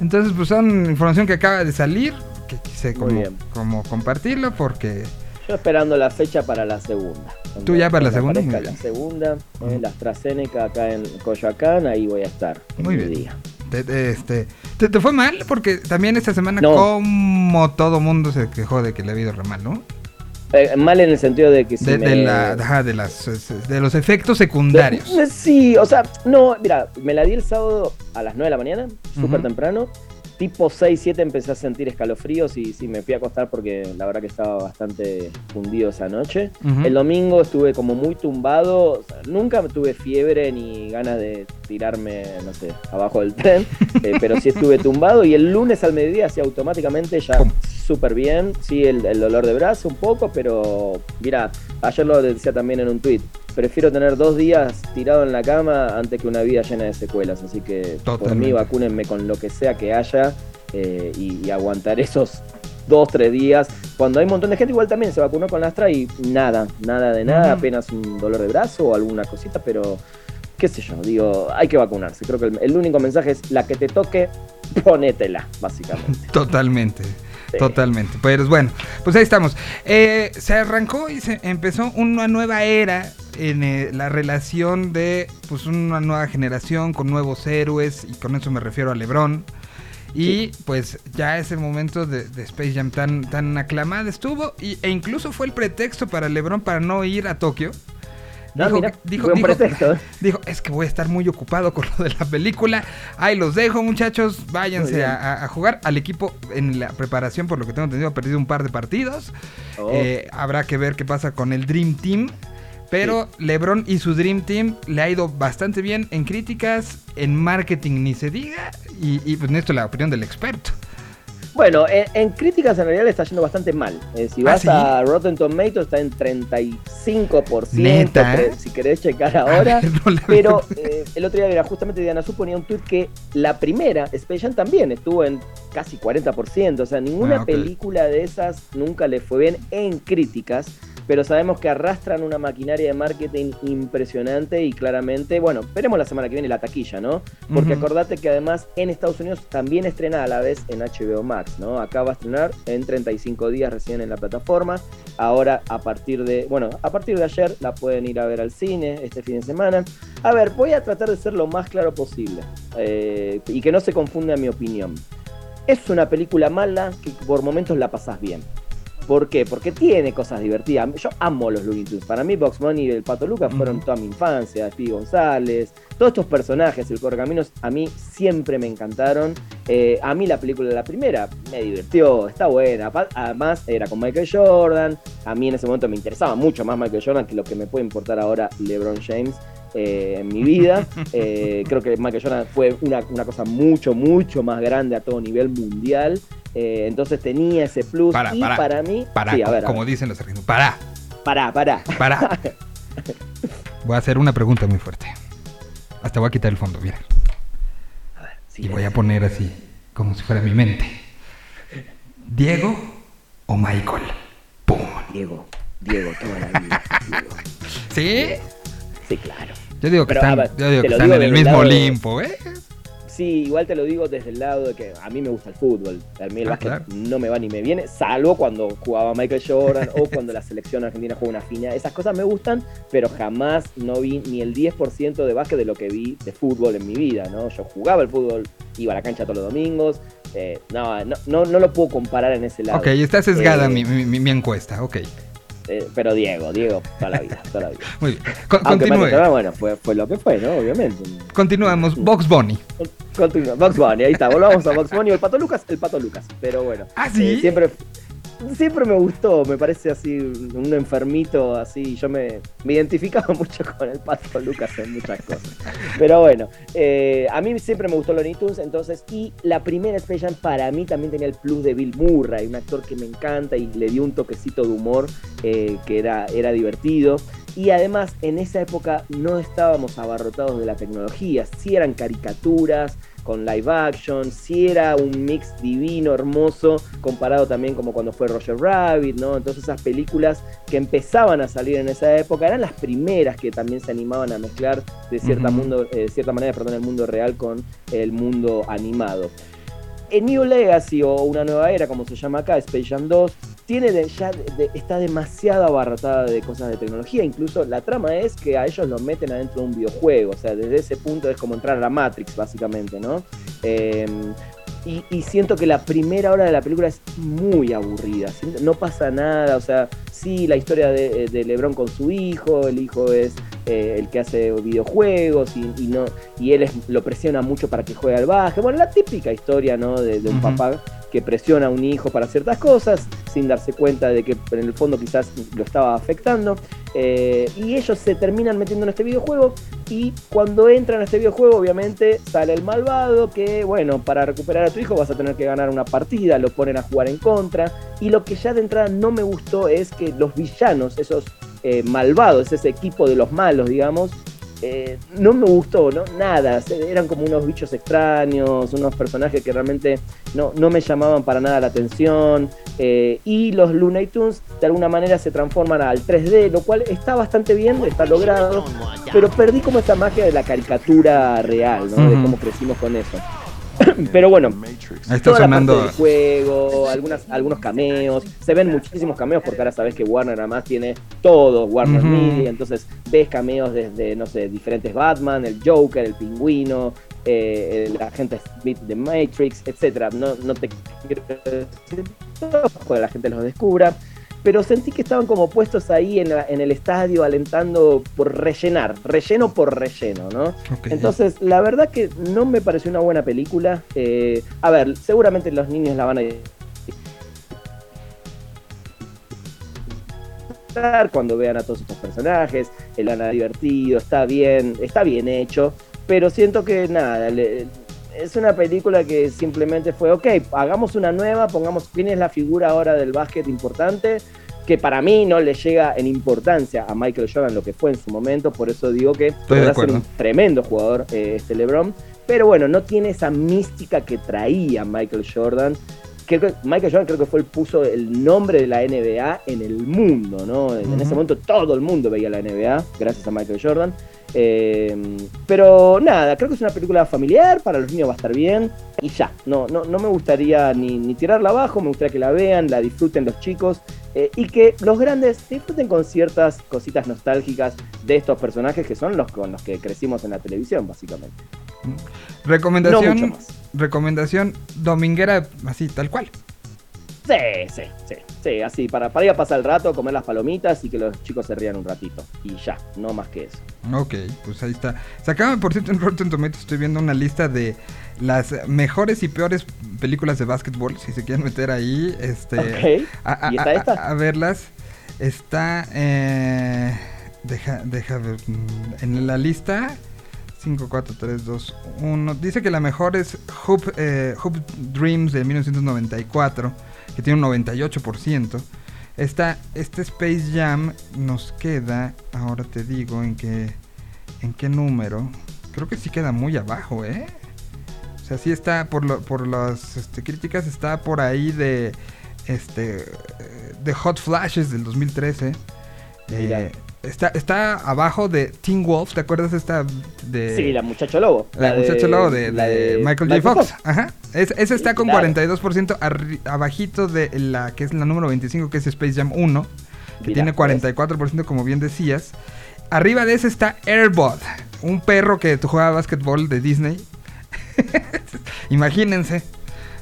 Entonces, pues son información que acaba de salir, que quise como, como compartirlo porque. Yo esperando la fecha para la segunda. Tú ya para la segunda, muy La segunda, eh, Ujú. la AstraZeneca acá en Coyoacán, ahí voy a estar. en Muy bien. día. Te, te- este, ¿te, te fue mal? Porque también esta semana, No. como todo mundo se quejó de que le ha ido re mal, ¿no? Eh, mal en el sentido de que si De, de me- la, ajá, de, las, de los efectos secundarios. De- Sí, o sea, no, mira, me la di el sábado a las 9 de la mañana, súper Ujú. temprano. Tipo 6, 7 empecé a sentir escalofríos y sí, me fui a acostar porque la verdad que estaba bastante fundido esa noche. El domingo estuve como muy tumbado, o sea, nunca tuve fiebre ni ganas de tirarme, no sé, abajo del tren, [laughs] eh, pero sí estuve tumbado y el lunes al mediodía, así automáticamente ya súper bien. Sí, el, el dolor de brazo un poco, pero mira, ayer lo decía también en un tweet. Prefiero tener dos días tirado en la cama antes que una vida llena de secuelas. Así que por mí vacúnenme con lo que sea que haya eh, y, y aguantar esos dos, tres días. Cuando hay un montón de gente, igual también se vacunó con Astra y nada, nada de nada, apenas un dolor de brazo o alguna cosita, pero qué sé yo, digo, hay que vacunarse. Creo que el, el único mensaje es la que te toque, [laughs] ponétela, básicamente. Totalmente. Sí. Totalmente. Pues bueno, pues ahí estamos. Eh, se arrancó y se empezó una nueva era en eh, la relación de pues una nueva generación con nuevos héroes y con eso me refiero a LeBron. Y pues ya ese momento de, de Space Jam tan, tan aclamada estuvo y, e incluso fue el pretexto para LeBron para no ir a Tokio. Ah, Dijo, mira, dijo, buen [laughs] dijo- es que voy a estar muy ocupado con lo de la película. Ahí los dejo, muchachos. Váyanse bien. a, a- a jugar. Al equipo en la preparación, por lo que tengo entendido, ha perdido un par de partidos. Oh. Eh, habrá que ver qué pasa con el Dream Team. Pero LeBron y su Dream Team le ha ido bastante bien en críticas, en marketing ni se diga. Y, y pues esto es la opinión del experto. Bueno, en, en críticas en realidad le está yendo bastante mal. Eh, si ¿Ah, vas sí? a Rotten Tomatoes está en 35%, Neta, ¿eh? si querés checar ahora. ver, [laughs] no la Pero eh, el otro día, mira, justamente Diana Su ponía un tweet que la primera, Space Jam también estuvo en casi 40%. O sea, ninguna Ah, película de esas nunca le fue bien en críticas. Pero sabemos que arrastran una maquinaria de marketing impresionante y claramente, bueno, veremos la semana que viene la taquilla, ¿no? Porque acordate que además en Estados Unidos también estrena a la vez en HBO Max, ¿no? Acá va a estrenar en 35 días recién en la plataforma. Ahora a partir de, bueno, a partir de ayer la pueden ir a ver al cine este fin de semana. A ver, voy a tratar de ser lo más claro posible eh, y que no se confunda mi opinión. Es una película mala que por momentos la pasás bien. ¿Por qué? Porque tiene cosas divertidas. Yo amo los Looney Tunes. Para mí, Box Bunny y el Pato Lucas fueron toda mi infancia. Speedy González, todos estos personajes, el Correcaminos, a mí siempre me encantaron. Eh, a mí la película, la primera, me divirtió, está buena. Además, era con Michael Jordan. A mí en ese momento me interesaba mucho más Michael Jordan que lo que me puede importar ahora LeBron James. Eh, en mi vida. [laughs] Eh, creo que Michael Jordan fue una, una cosa mucho, mucho más grande a todo nivel mundial. Eh, entonces tenía ese plus. Para, y para, para mí. Para, sí, a ver, a como ver. dicen los argentinos. Para, Pará, pará. para. [laughs] Voy a hacer una pregunta muy fuerte. Hasta voy a quitar el fondo, mira. Sí, Y voy a poner así, como si fuera mi mente. ¿Diego o Michael? ¡Pum! Diego, Diego, toda la vida. Diego. ¿Sí? Sí, claro. Yo digo que Pero, están, ver, yo digo que están digo en el mismo Olimpo, ¿eh? Sí, igual te lo digo desde el lado de que a mí me gusta el fútbol. A mí el Ah, básquet claro. no me va ni me viene, salvo cuando jugaba Michael Jordan o [laughs] cuando la selección argentina juega una final. Esas cosas me gustan, pero jamás no vi ni el 10% de básquet de lo que vi de fútbol en mi vida, ¿no? Yo jugaba el fútbol, iba a la cancha todos los domingos. eh, no, no, no, no lo puedo comparar en ese lado. Ok, está sesgada Eh, mi, mi- mi- mi encuesta, ok. Eh, pero Diego, Diego, toda la vida, toda la vida. [laughs] Muy bien. Con- Aunque bueno, fue, fue lo que fue, ¿no? Obviamente. Continuamos. Box Bunny. Continúa. Box Bunny, ahí está. Volvamos a Box Bunny. El Pato Lucas, el Pato Lucas. Pero bueno. ¿Ah, sí? eh, siempre, siempre me gustó. Me parece así un enfermito, así. Yo me, me identificaba [laughs] mucho con el Pato Lucas en muchas cosas. Pero bueno, eh, a mí siempre me gustó Looney Tunes, entonces. Y la primera Space para mí también tenía el plus de Bill Murray, un actor que me encanta y le dio un toquecito de humor eh, que era, era divertido. Y además, en esa época no estábamos abarrotados de la tecnología, sí eran caricaturas con live action, sí era un mix divino, hermoso, comparado también como cuando fue Roger Rabbit, ¿no? Entonces esas películas que empezaban a salir en esa época eran las primeras que también se animaban a mezclar de cierta, mundo, eh, cierta manera perdón, el mundo real con el mundo animado. En New Legacy o Una Nueva Era, como se llama acá, Space Jam 2, tiene de- ya de- está demasiado abarrotada de cosas de tecnología. Incluso la trama es que a ellos los meten adentro de un videojuego. O sea, desde ese punto es como entrar a la Matrix, básicamente, ¿no? Eh, y, y siento que la primera hora de la película es muy aburrida. No pasa nada. O sea, sí, la historia de, de LeBron con su hijo. El hijo es eh, el que hace videojuegos y, y no, y él es- lo presiona mucho para que juegue al básquet. Bueno, la típica historia, ¿no? De, de un papá que presiona a un hijo para ciertas cosas sin darse cuenta de que en el fondo quizás lo estaba afectando. Eh, y ellos se terminan metiendo en este videojuego y cuando entran a este videojuego obviamente sale el malvado que bueno, para recuperar a tu hijo vas a tener que ganar una partida, lo ponen a jugar en contra y lo que ya de entrada no me gustó es que los villanos, esos eh, malvados, ese equipo de los malos digamos, eh, no me gustó, ¿no? Nada, eran como unos bichos extraños, unos personajes que realmente no, no me llamaban para nada la atención. eh, y los Looney Tunes de alguna manera se transforman al 3D, lo cual está bastante bien, está logrado, pero perdí como esa magia de la caricatura real, ¿no? De cómo crecimos con eso. [laughs] pero bueno, está toda la parte sonando. del juego, algunas, algunos cameos. Se ven muchísimos cameos porque ahora sabes que Warner además tiene todo, Warner Ujú. Media. Entonces ves cameos desde, no sé, diferentes Batman, el Joker, el Pingüino, eh, el agente Smith de Matrix, etcétera. No, no te quiero decir todo la gente los descubra. Pero sentí que estaban como puestos ahí en, la- en el estadio alentando por rellenar, relleno por relleno, ¿no? Entonces, la verdad que no me pareció una buena película. Eh, a ver, seguramente los niños la van a disfrutar cuando vean a todos estos personajes, el van a divertido, está bien, está bien hecho, pero siento que nada, le- es una película que simplemente fue, ok, hagamos una nueva, pongamos quién es la figura ahora del básquet importante, que para mí no le llega en importancia a Michael Jordan lo que fue en su momento, por eso digo que podrá ser un tremendo jugador eh, este LeBron, pero bueno, no tiene esa mística que traía Michael Jordan. Creo que Michael Jordan creo que fue el puso el nombre de la NBA en el mundo, ¿no? En Ujú. ese momento todo el mundo veía la NBA, gracias a Michael Jordan. Eh, pero nada, creo que es una película familiar, para los niños va a estar bien. Y ya, no, no, no me gustaría ni, ni tirarla abajo, me gustaría que la vean, la disfruten los chicos. eh, y que los grandes disfruten con ciertas cositas nostálgicas de estos personajes que son los con los que crecimos en la televisión, básicamente. Recomendación. recomendación dominguera, así, tal cual. Sí, sí, sí, sí, así, para, para ir a pasar el rato, comer las palomitas y que los chicos se rían un ratito. Y ya, no más que eso. Ok, pues ahí está. Se acaba, por cierto, en Rotten Tomatoes estoy viendo una lista de las mejores y peores películas de básquetbol, si se quieren meter ahí, este, Ok, a, a- ¿y está esta? a verlas. Está, eh, deja, deja ver, mm, en la lista 5, 4, 3, 2, 1. Dice que la mejor es Hoop, eh, Hoop Dreams de 1994, que tiene un 98%. Esta, este Space Jam nos queda, ahora te digo en qué, en qué número. Creo que sí queda muy abajo, ¿eh? O sea, sí está, por, lo- por las este, críticas, está por ahí de, este, de Hot Flashes del 2013. Mira. Eh, está, está abajo de Teen Wolf, ¿te acuerdas esta de... Sí, la muchacho lobo. La, de- muchacha lobo de, la de Michael J. Fox. Ajá. Es- ese está con claro. 42% arri- abajito de la que es la número 25, que es Space Jam 1, que Mira, tiene 44%, como bien decías. Arriba de ese está Airbot, un perro que jugaba básquetbol de Disney. [laughs] Imagínense.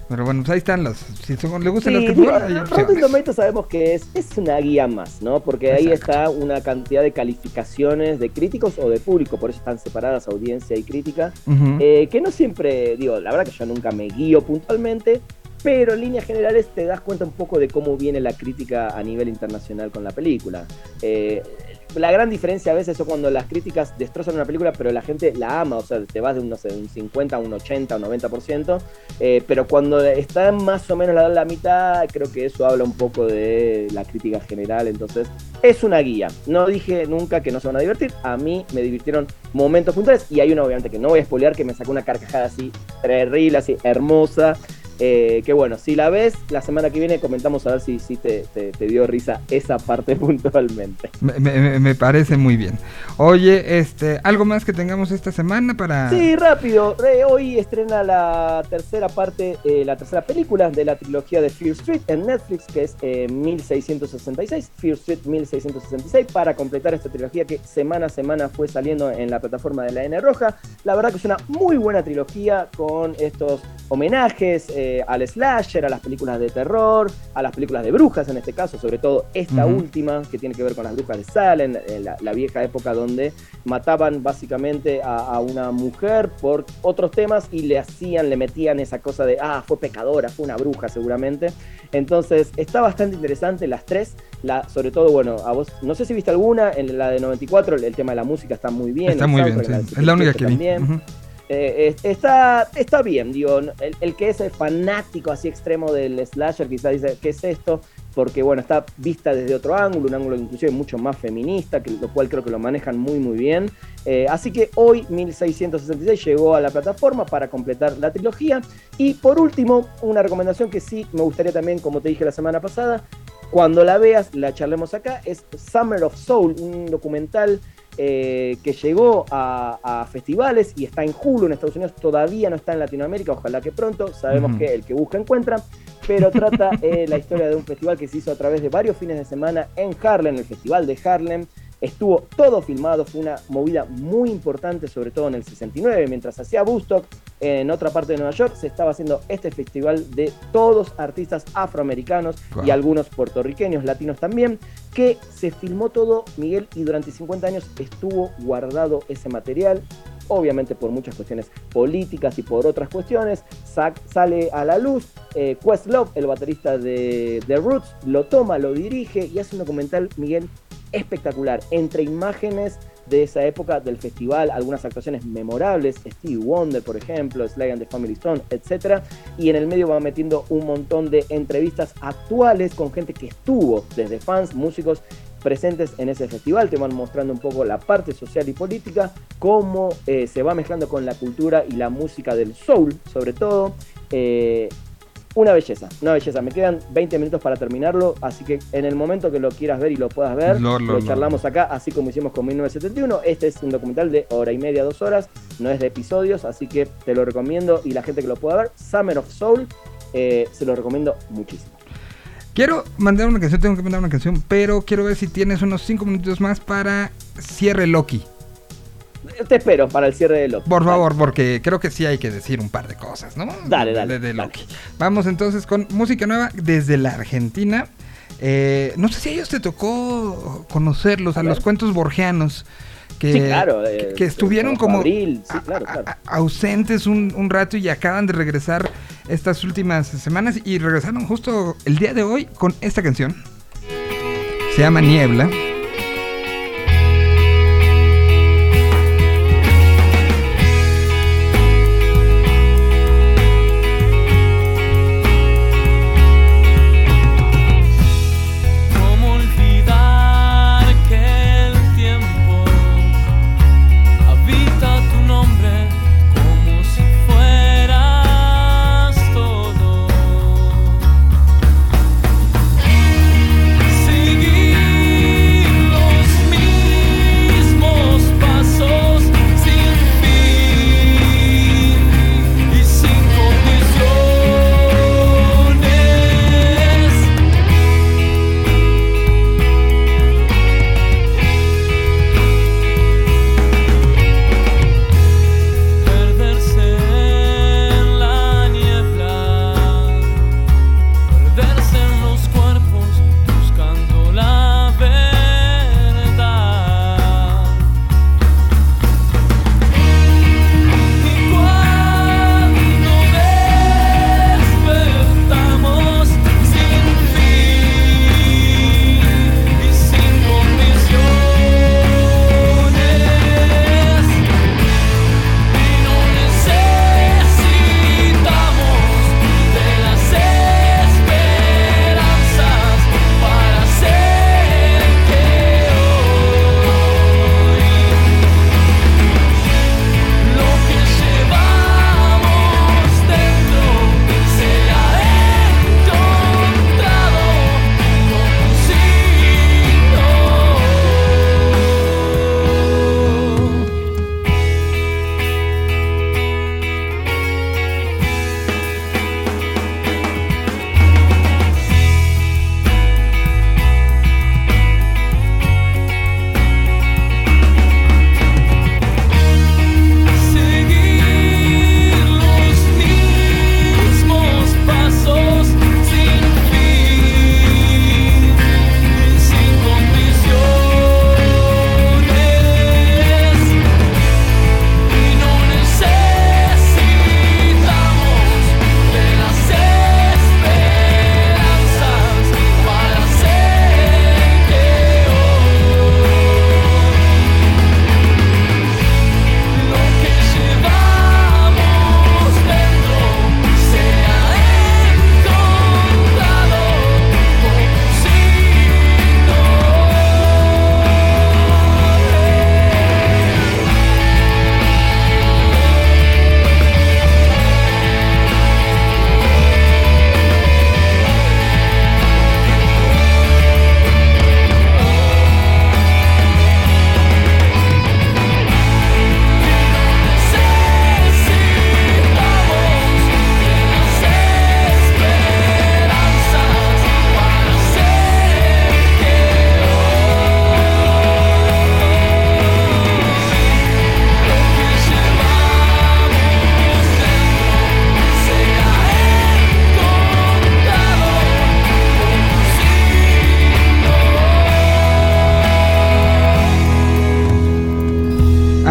Pero bueno, pues ahí están los. Si son- le gustan Sí, los que digo, Rotten. Tomatoes sabemos que es, es una guía más, ¿no? Porque ahí Exacto. está una cantidad de calificaciones de críticos o de público, por eso están separadas audiencia y crítica, eh, que no siempre, digo, la verdad que yo nunca me guío puntualmente, pero en líneas generales te das cuenta un poco de cómo viene la crítica a nivel internacional con la película. Eh, la gran diferencia a veces es cuando las críticas destrozan una película, pero la gente la ama, o sea, te vas de un, sé, un 50 a un 80 o 90%, eh, pero cuando está más o menos la, la mitad, creo que eso habla un poco de la crítica general, entonces es una guía. No dije nunca que no se van a divertir, a mí me divirtieron momentos puntuales y hay una obviamente que no voy a spoilear que me sacó una carcajada así terrible, así hermosa. Eh, que bueno, si la ves, la semana que viene comentamos a ver si, si te, te- te dio risa esa parte [laughs] puntualmente. Me, me- me parece muy bien. Oye, este, ¿algo más que tengamos esta semana para...? Sí, rápido. eh, hoy estrena la tercera parte, eh, la tercera película de la trilogía de Fear Street en Netflix, que es eh, 1666, Fear Street 1666, para completar esta trilogía que semana a semana fue saliendo en la plataforma de la N Roja. La verdad que es una muy buena trilogía con estos homenajes eh, al slasher, a las películas de terror, a las películas de brujas en este caso, sobre todo esta última que tiene que ver con las brujas de Salem, en la, la vieja época donde mataban básicamente a, a una mujer por otros temas y le hacían, le metían esa cosa de, ah, fue pecadora, fue una bruja seguramente. Entonces está bastante interesante las tres, la, sobre todo, bueno, a vos, no sé si viste alguna, en la de 94 el, el tema de la música está muy bien. Está muy bien, sí. Es la única que 78 vi. también. Eh, es- está, está bien, digo, el, que es fanático así extremo del slasher quizás dice, ¿qué es esto? Porque bueno, está vista desde otro ángulo, un ángulo inclusive mucho más feminista, que, lo cual creo que lo manejan muy muy bien. Eh, así que hoy 1666 llegó a la plataforma para completar la trilogía. Y por último, una recomendación que sí me gustaría también, como te dije la semana pasada, cuando la veas, la charlemos acá, es Summer of Soul, un documental eh, que llegó a, a festivales y está en Hulu en Estados Unidos, todavía no está en Latinoamérica, ojalá que pronto, sabemos que el que busca encuentra, pero trata eh, la historia de un festival que se hizo a través de varios fines de semana en Harlem, el Festival de Harlem. Estuvo todo filmado, fue una movida muy importante, sobre todo en el 69, mientras hacía Woodstock en otra parte de Nueva York, se estaba haciendo este festival de todos artistas afroamericanos y algunos puertorriqueños, latinos también, que se filmó todo, Miguel, y durante 50 años estuvo guardado ese material. Obviamente por muchas cuestiones políticas y por otras cuestiones, sa- sale a la luz. Eh, Questlove, el baterista de The Roots, lo toma, lo dirige y hace un documental, Miguel, espectacular. Entre imágenes de esa época del festival, algunas actuaciones memorables, Stevie Wonder, por ejemplo, Sly and the Family Stone, etc. Y en el medio va metiendo un montón de entrevistas actuales con gente que estuvo, desde fans, músicos presentes en ese festival, te van mostrando un poco la parte social y política, cómo eh, se va mezclando con la cultura y la música del soul, sobre todo. Eh, una belleza, una belleza. Me quedan 20 minutos para terminarlo, así que en el momento que lo quieras ver y lo puedas ver, Lo- charlamos acá, así como hicimos con 1971. Este es un documental de hora y media, dos horas, no es de episodios, así que te lo recomiendo y la gente que lo pueda ver, Summer of Soul, eh, se lo recomiendo muchísimo. Quiero mandar una canción, tengo que mandar una canción, pero quiero ver si tienes unos 5 minutos más para cierre Loki. Te espero para el cierre de Loki. Por favor, porque creo que sí hay que decir un par de cosas, ¿no? Dale, dale, De, de dale. Loki. Vamos entonces con música nueva desde la Argentina. Eh, no sé si a ellos te tocó conocerlos, a, A los cuentos borgianos. Que, Sí, claro, que- eh, que estuvieron como Abril, sí, claro, a- claro. a- ausentes un, un rato y acaban de regresar estas últimas semanas y regresaron justo el día de hoy con esta canción. Se llama Niebla.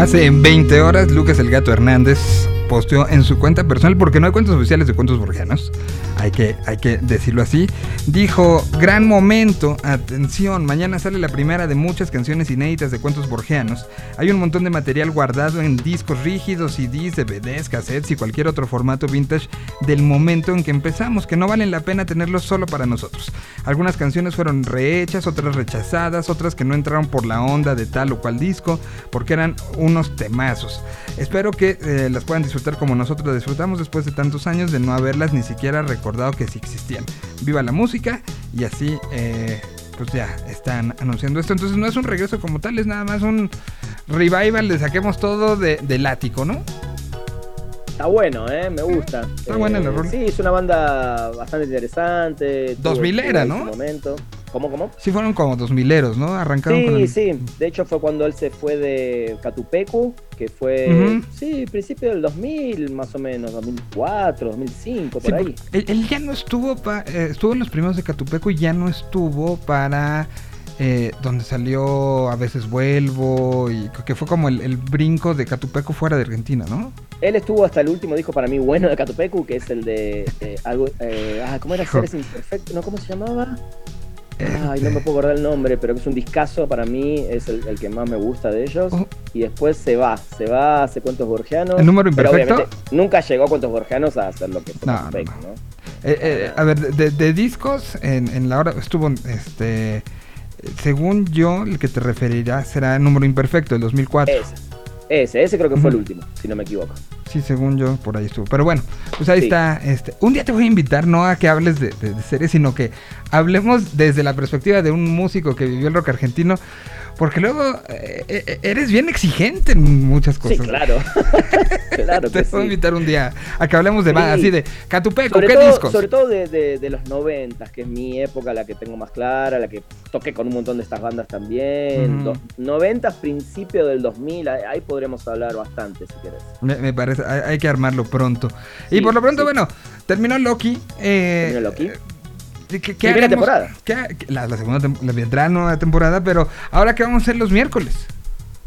Hace 20 horas, Lucas el Gato Hernández posteó en su cuenta personal, porque no hay cuentas oficiales de cuentos borgianos, hay que, hay que decirlo así, dijo, gran momento, atención, mañana sale la primera de muchas canciones inéditas de cuentos borgianos, hay un montón de material guardado en discos rígidos, CDs, DVDs, cassettes y cualquier otro formato vintage del momento en que empezamos, que no valen la pena tenerlos solo para nosotros. Algunas canciones fueron rehechas, otras rechazadas, otras que no entraron por la onda de tal o cual disco, porque eran unos temazos. Espero que eh, las puedan disfrutar como nosotros disfrutamos después de tantos años de no haberlas ni siquiera recordado que sí existían. Viva la música y así eh, pues ya están anunciando esto. Entonces no es un regreso como tal, es nada más un revival de saquemos todo de, del ático, ¿no? Está bueno, ¿eh? Me gusta. Está buena la rola. Sí, es una banda bastante interesante. tuvo- 2000 era, ¿no? su momento. ¿Cómo, cómo? Sí fueron como dos mileros, ¿no? Arrancaron con Sí, el... sí. De hecho fue cuando él se fue de Catupecu, que fue, sí, principio del 2000, más o menos, 2004, 2005, por Sí, ahí. Él, él ya no estuvo, pa- eh, estuvo en los primeros de Catupeco y ya no estuvo para eh, donde salió A veces vuelvo y que fue como el, el brinco de Catupeco fuera de Argentina, ¿no? Él estuvo hasta el último disco para mí bueno de Catupecu, que es el de eh, algo, eh, ah, ¿cómo era? Seres Imperfectos, ¿no? ¿Cómo se llamaba? Este, Ay, no me puedo acordar el nombre, pero es un discazo para mí, es el, el que más me gusta de ellos. Oh. Y después se va, se va, hace cuentos borgianos. ¿El número pero imperfecto? obviamente nunca llegó a cuentos borgianos a hacer lo que fue No, ¿no? Eh, eh, a ver, de, de discos, en, en la hora estuvo, este, según yo, el que te referirás será Número Imperfecto, del 2004. Ese, ese, ese creo que fue el último, si no me equivoco. Sí, según yo, por ahí estuvo. Pero bueno, pues ahí Sí. está. Este, un día te voy a invitar no a que hables de, de- de series, sino que hablemos desde la perspectiva de un músico que vivió el rock argentino. Porque luego eh, eh, eres bien exigente en muchas cosas. [laughs] Sí, claro. claro Te voy a invitar un día a que hablemos de Sí. más, así de Catupeco, Sobre ¿qué todo, discos? sobre todo de, de- de los noventas, que es mi época, la que tengo más clara, la que toqué con un montón de estas bandas también. Noventas, principio del 2000, ahí, podremos hablar bastante, si querés. Me, me parece, hay, hay que armarlo pronto. y por lo pronto, sí. bueno, terminó Loki. eh, Terminó Loki. ¿Qué, qué haremos? temporada. ¿Qué- qué- la, la segunda tem- la vendrá nueva temporada, pero ahora qué vamos a hacer los miércoles.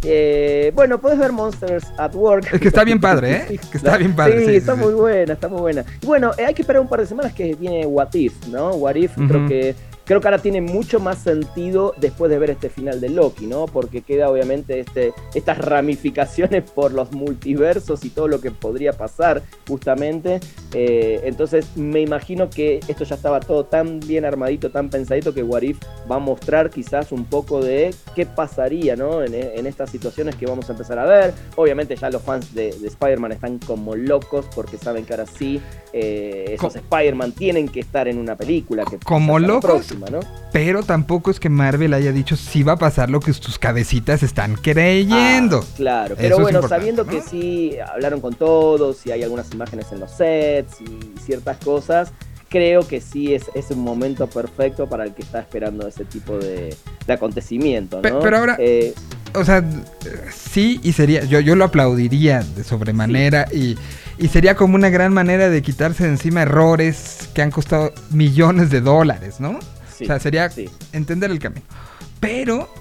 Eh, bueno, puedes ver Monsters at Work. Es que está bien padre, ¿eh? Que está [laughs] bien padre, Sí, está sí. muy buena, está muy buena. Bueno, eh, hay que esperar un par de semanas que viene What If, ¿no? What If creo que creo que ahora tiene mucho más sentido después de ver este final de Loki, ¿no? Porque queda obviamente este, estas ramificaciones por los multiversos y todo lo que podría pasar justamente. Eh, entonces me imagino que esto ya estaba todo tan bien armadito, tan pensadito que What If va a mostrar quizás un poco de qué pasaría, ¿no? En, en estas situaciones que vamos a empezar a ver. Obviamente ya los fans de, de Spider-Man están como locos porque saben que ahora sí eh, esos Spider-Man tienen que estar en una película. Que ¿Como locos? Pero tampoco es que Marvel haya dicho si va a pasar lo que tus cabecitas están creyendo. Ah, claro, pero bueno, sabiendo ¿no? que sí hablaron con todos y hay algunas imágenes en los sets y ciertas cosas, creo que sí es, es un momento perfecto para el que está esperando ese tipo de, de acontecimiento, pero ahora- Eh, O sea, sí y sería, yo, yo lo aplaudiría de sobremanera y, y sería como una gran manera de quitarse de encima errores que han costado millones de dólares, ¿no? Sí, o sea, sería sí. entender el camino. Pero,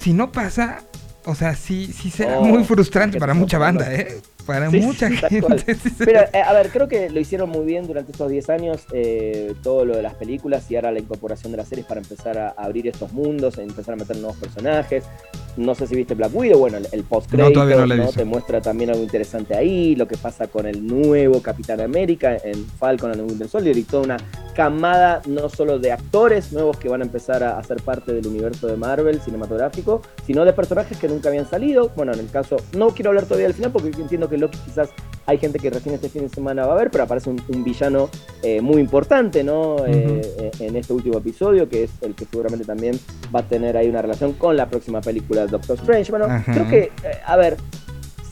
si no pasa, o sea, sí, sí será Oh, muy frustrante para mucha banda, ¿eh? Para Sí, mucha [laughs] gente. Pero, [laughs] eh, a ver, creo que lo hicieron muy bien durante estos 10 años, eh, todo lo de las películas y ahora la incorporación de las series para empezar a abrir estos mundos, empezar a meter nuevos personajes. No sé si viste Black Widow, bueno, el, el post No, no visto. te muestra también algo interesante ahí, lo que pasa con el nuevo Capitán América en Falcon and Winter Soldier y toda una camada no solo de actores nuevos que van a empezar a hacer parte del universo de Marvel cinematográfico, sino de personajes que nunca habían salido. Bueno, en el caso, no quiero hablar todavía del final porque entiendo que Loki quizás hay gente que recién este fin de semana va a ver, pero aparece un, un villano eh, muy importante, ¿no? Eh, en este último episodio, que es el que seguramente también va a tener ahí una relación con la próxima película de Doctor Strange. Bueno, creo que, eh, a ver,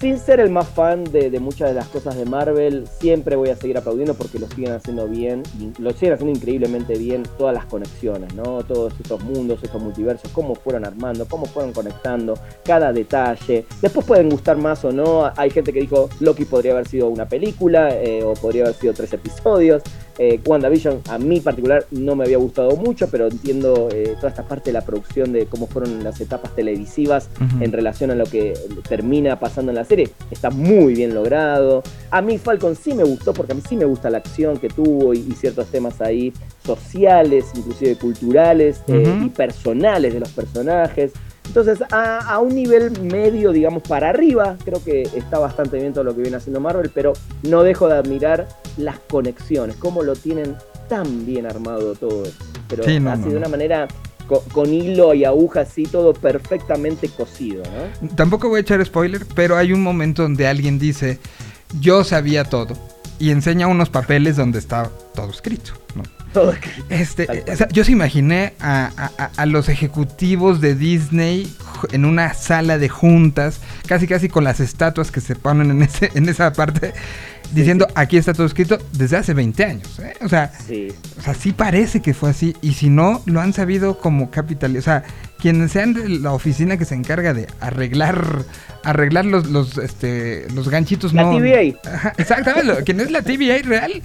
sin ser el más fan de, muchas de las cosas de Marvel, siempre voy a seguir aplaudiendo porque lo siguen haciendo bien, lo siguen haciendo increíblemente bien todas las conexiones, ¿no? Todos estos mundos, estos multiversos, cómo fueron armando, cómo fueron conectando, cada detalle. Después pueden gustar más o no. Hay gente que dijo Loki podría haber sido una película eh, o podría haber sido tres episodios. Eh, WandaVision a mí particular no me había gustado mucho, pero entiendo eh, toda esta parte de la producción de cómo fueron las etapas televisivas en relación a lo que termina pasando en la serie. Está muy bien logrado. A mí Falcon sí me gustó porque a mí sí me gusta la acción que tuvo y, y ciertos temas ahí sociales, inclusive culturales eh, y personales de los personajes. Entonces, a, a un nivel medio, digamos, para arriba, creo que está bastante bien todo lo que viene haciendo Marvel, pero no dejo de admirar las conexiones, cómo lo tienen tan bien armado todo esto. Pero Sí, no, así no, de una manera co- con, hilo y aguja, así todo perfectamente cosido, ¿no? Tampoco voy a echar spoiler, pero hay un momento donde alguien dice, yo sabía todo. Y enseña unos papeles donde está todo escrito. ¿no? Todo Este, o sea, yo se imaginé a, a- a- a los ejecutivos de Disney en una sala de juntas, casi casi con las estatuas que se ponen en, ese, en esa parte, diciendo aquí está todo escrito desde hace 20 años. ¿eh? O sea, Sí. o sea, sí parece que fue así. Y si no, lo han sabido como capital. O sea, quienes sean de la oficina que se encarga de arreglar arreglar los, los, este, los ganchitos. La no, TVA. Ajá, exactamente. quien es la TVA real,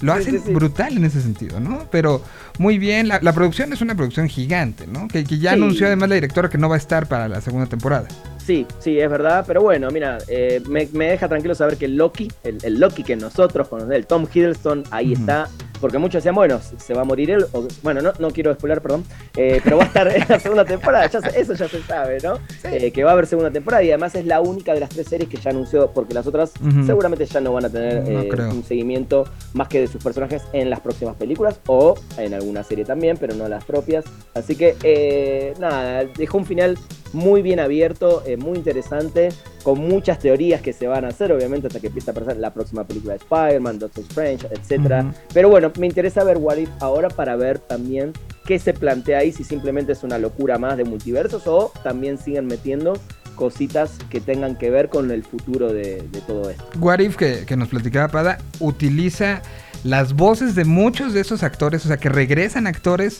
lo hacen sí, sí. brutal en ese sentido, ¿no? Pero muy bien. La, la producción es una producción gigante, ¿no? Que, que ya anunció además la directora que no va a estar para la segunda temporada. Sí, sí, es verdad, pero bueno, mira, eh, me, me deja tranquilo saber que Loki, el, el Loki que nosotros conocemos, el Tom Hiddleston, ahí está, porque muchos decían, bueno, se va a morir él, o- bueno, no, no quiero spoiler, perdón, eh, pero va a estar [laughs] en la segunda temporada, ya se- eso ya se sabe, ¿no? Eh, que va a haber segunda temporada y además es la única de las tres series que ya anunció, porque las otras seguramente ya no van a tener No eh, un seguimiento más que de sus personajes en las próximas películas o en alguna serie también, pero no las propias. Así que, eh, nada, dejó un final muy bien abierto, eh, muy interesante, con muchas teorías que se van a hacer, obviamente, hasta que empiece a aparecer la próxima película de Spider-Man, Doctor Strange. Ujú. Pero bueno, me interesa ver What If ahora para ver también qué se plantea ahí, si simplemente es una locura más de multiversos o también siguen metiendo cositas que tengan que ver con el futuro de, de todo esto. What If, que, que nos platicaba Pada, utiliza las voces de muchos de esos actores, o sea, que regresan actores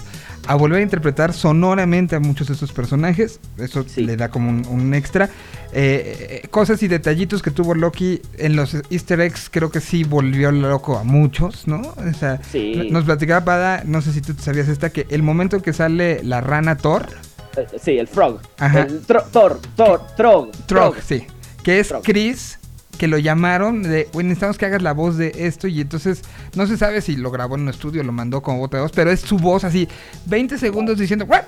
a volver a interpretar sonoramente a muchos de esos personajes. Eso Sí. le da como un, un extra. Eh, eh, cosas y detallitos que tuvo Loki en los easter eggs, creo que sí volvió loco a muchos, ¿no? O sea, Sí. nos platicaba Pada, no sé si tú sabías esta, que el momento en que sale la rana Thor, sí, el Frog. Ajá. El tro- Thor, Thor, Trog. Trog, sí. Que es Trog. Chris, que lo llamaron de, "Güey, necesitamos que hagas la voz de esto. Y entonces, no se sabe si lo grabó en un estudio, lo mandó como voz de voz, pero es su voz así, 20 segundos diciendo, "What?".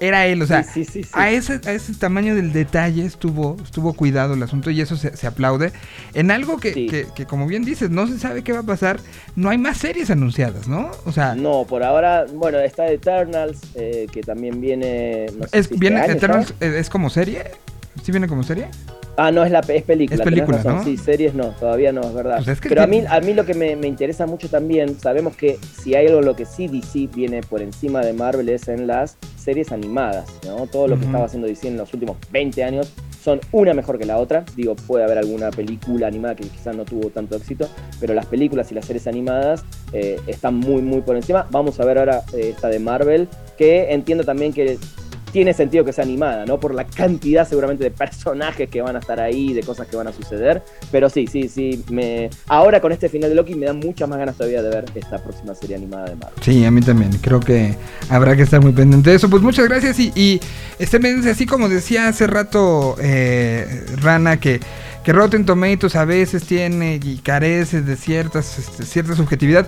Era él, o sea, Sí, sí, sí. A, ese, a ese tamaño del detalle estuvo, estuvo cuidado el asunto y eso se, se aplaude. En algo que, que- que, como bien dices, no se sabe qué va a pasar, no hay más series anunciadas, ¿no? O sea, No, por ahora, bueno, está Eternals, eh, que también viene. No sé es, si este viene, año. Eternals, eh, ¿es como serie? ¿Sí viene como serie? Ah, no, es, la, es película. Es película, razón. ¿no? Sí, series no, todavía no, es verdad. Pues es que Pero a mí, a mí lo que me, me interesa mucho también, sabemos que si hay algo lo que sí DC viene por encima de Marvel es en las series animadas, ¿no? Todo lo que estaba haciendo DC en los últimos 20 años son una mejor que la otra. Digo, puede haber alguna película animada que quizás no tuvo tanto éxito, pero las películas y las series animadas eh, están muy, muy por encima. Vamos a ver ahora eh, esta de Marvel, que entiendo también que tiene sentido que sea animada, ¿no? Por la cantidad seguramente de personajes que van a estar ahí, de cosas que van a suceder. Pero sí, sí, sí. Me... Ahora con este final de Loki me dan muchas más ganas todavía de ver esta próxima serie animada de Marvel. Sí, a mí también. Creo que habrá que estar muy pendiente de eso. Pues muchas gracias y, y estén así como decía hace rato eh, Rana, que, que Rotten Tomatoes a veces tiene y carece de ciertas, este, cierta subjetividad.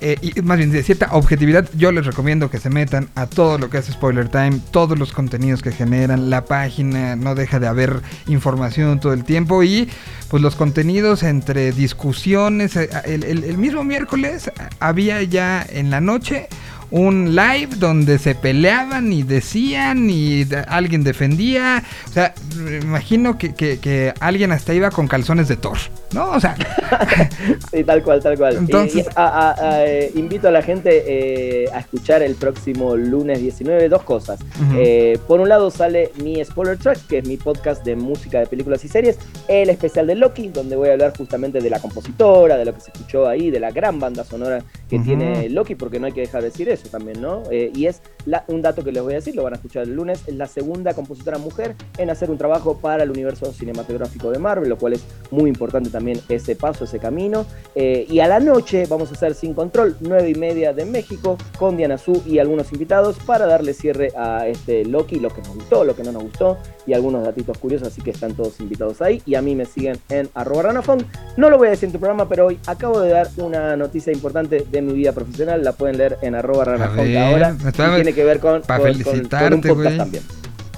Eh, y más bien de cierta objetividad, yo les recomiendo que se metan a todo lo que hace Spoiler Time, todos los contenidos que generan, la página, no deja de haber información todo el tiempo y pues los contenidos entre discusiones, eh, el, mismo miércoles había ya en la noche un live donde se peleaban y decían y alguien defendía, o sea, me imagino que, que- que alguien hasta iba con calzones de Thor, ¿no? O sea, [laughs] Sí, tal cual, tal cual. Entonces- Y- y a- a- a, eh, invito a la gente eh, a escuchar el próximo lunes 19 dos cosas. Eh, por un lado sale mi Spoiler Track, que es mi podcast de música de películas y series, el especial de Loki, donde voy a hablar justamente de la compositora, de lo que se escuchó ahí, de la gran banda sonora que tiene Loki, porque no hay que dejar de decir eso también, ¿no? Eh, y es un dato que les voy a decir, lo van a escuchar el lunes, es la segunda compositora mujer en hacer un trabajo para el universo cinematográfico de Marvel, lo cual es muy importante también ese paso, ese camino. Eh, y a la noche vamos a hacer Sin Control, 9 y media de México, con Diana Su y algunos invitados para darle cierre a este Loki, lo que nos gustó, lo que no nos gustó y algunos datitos curiosos, así que están todos invitados ahí. Y a mí me siguen en arroba ranafon. No lo voy a decir en tu programa, pero hoy acabo de dar una noticia importante de mi vida profesional, la pueden leer en arroba ver, ahora. y tiene que ver con, pa' con- con- con felicitarte, un podcast güey. también.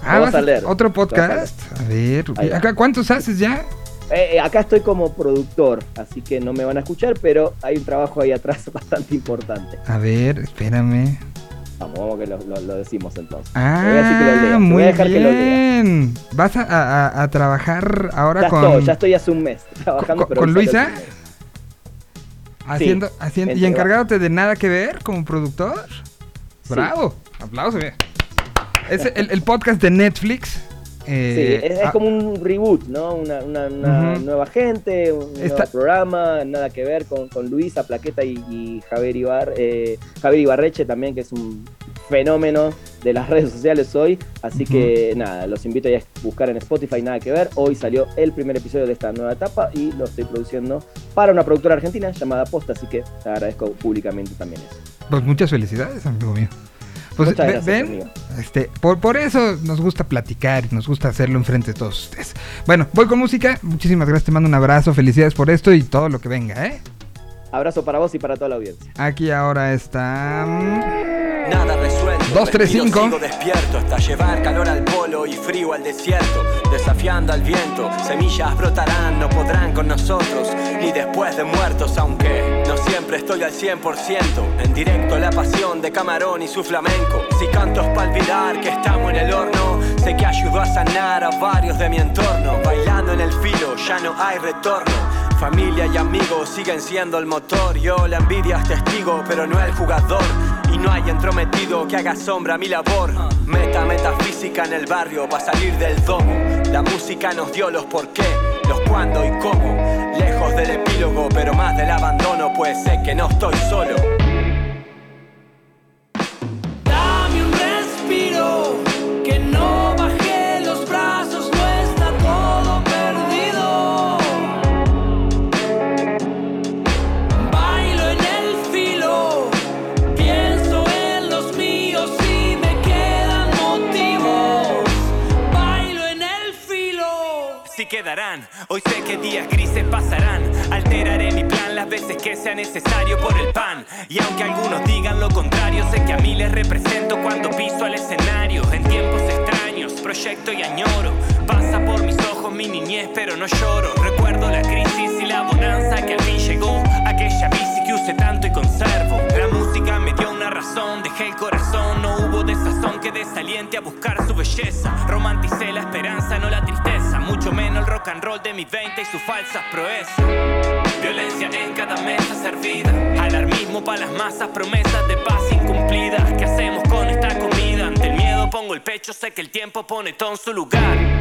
Ah, Vamos vas a a- leer. otro a podcast. A ver, acá ¿cuántos haces ya? Eh, eh, acá estoy como productor, así que no me van a escuchar, pero hay un trabajo ahí atrás [laughs] bastante importante. A ver, espérame. Vamos, vamos que lo, lo- lo decimos entonces. Te voy a decir que lo lea, Ah, te voy a muy dejar que lo lea. bien. ¿Vas a, a- a trabajar ahora Ya con, estoy, ya estoy hace un mes trabajando. con- pero Luisa? Haciendo, haciendo y encargándote de nada que ver como productor? Sí. Bravo, aplauso. mira. Es el, el podcast de Netflix eh, sí, es, es ah, como un reboot, ¿no? Una, una- una Ujú. nueva gente, un nuevo programa, nada que ver con, con Luisa Plaqueta y, y Javier, Ibar, eh, Javier Ibarreche también, que es un fenómeno de las redes sociales hoy. Así que nada, los invito a buscar en Spotify, nada que ver. Hoy salió el primer episodio de esta nueva etapa y lo estoy produciendo para una productora argentina llamada Posta, así que te agradezco públicamente también eso. Pues muchas felicidades, amigo mío. Pues gracias, ven, amigo. este, por, por eso nos gusta platicar y nos gusta hacerlo enfrente de todos ustedes. Bueno, voy con música. Muchísimas gracias, te mando un abrazo, felicidades por esto y todo lo que venga, ¿eh? Abrazo para vos y para toda la audiencia. Aquí ahora está. mm, Nada resuelto. Dos, tres, Respiro, cinco. Sigo despierto hasta llevar calor al polo y frío al desierto. Desafiando al viento, semillas brotarán, no podrán con nosotros. Ni después de muertos, aunque no siempre estoy al 100%. En directo la pasión de Camarón y su flamenco. Si canto es para olvidar que estamos en el horno. Sé que ayudó a sanar a varios de mi entorno. Bailando en el filo, ya no hay retorno. Familia y amigos siguen siendo el motor. Yo la envidia es testigo, pero no el jugador. Y no hay entrometido que haga sombra a mi labor. Meta metafísica en el barrio para salir del domo. La música nos dio los por qué, los cuándo y cómo. Lejos del epílogo, pero más del abandono, pues sé que no estoy solo. Sé que días grises pasarán. Alteraré mi plan las veces que sea necesario por el pan. Y aunque algunos digan lo contrario, sé que a mí les represento cuando piso al escenario. En tiempos extraños, proyecto y añoro. Pasa por mis ojos mi niñez, pero no lloro. Recuerdo la crisis y la bonanza que al fin llegó. Aquella bici que usé tanto y conservo. La música me dio una razón, dejé el corazón. No hubo desazón que desaliente a buscar su belleza. Romanticé la esperanza, no la tristeza. Mucho menos el rock and roll de mis 20 y sus falsas proezas. Violencia en cada mesa servida. Alarmismo para las masas, promesas de paz incumplidas. ¿Qué hacemos con esta comida? Pongo el pecho, sé que el tiempo pone todo en su lugar.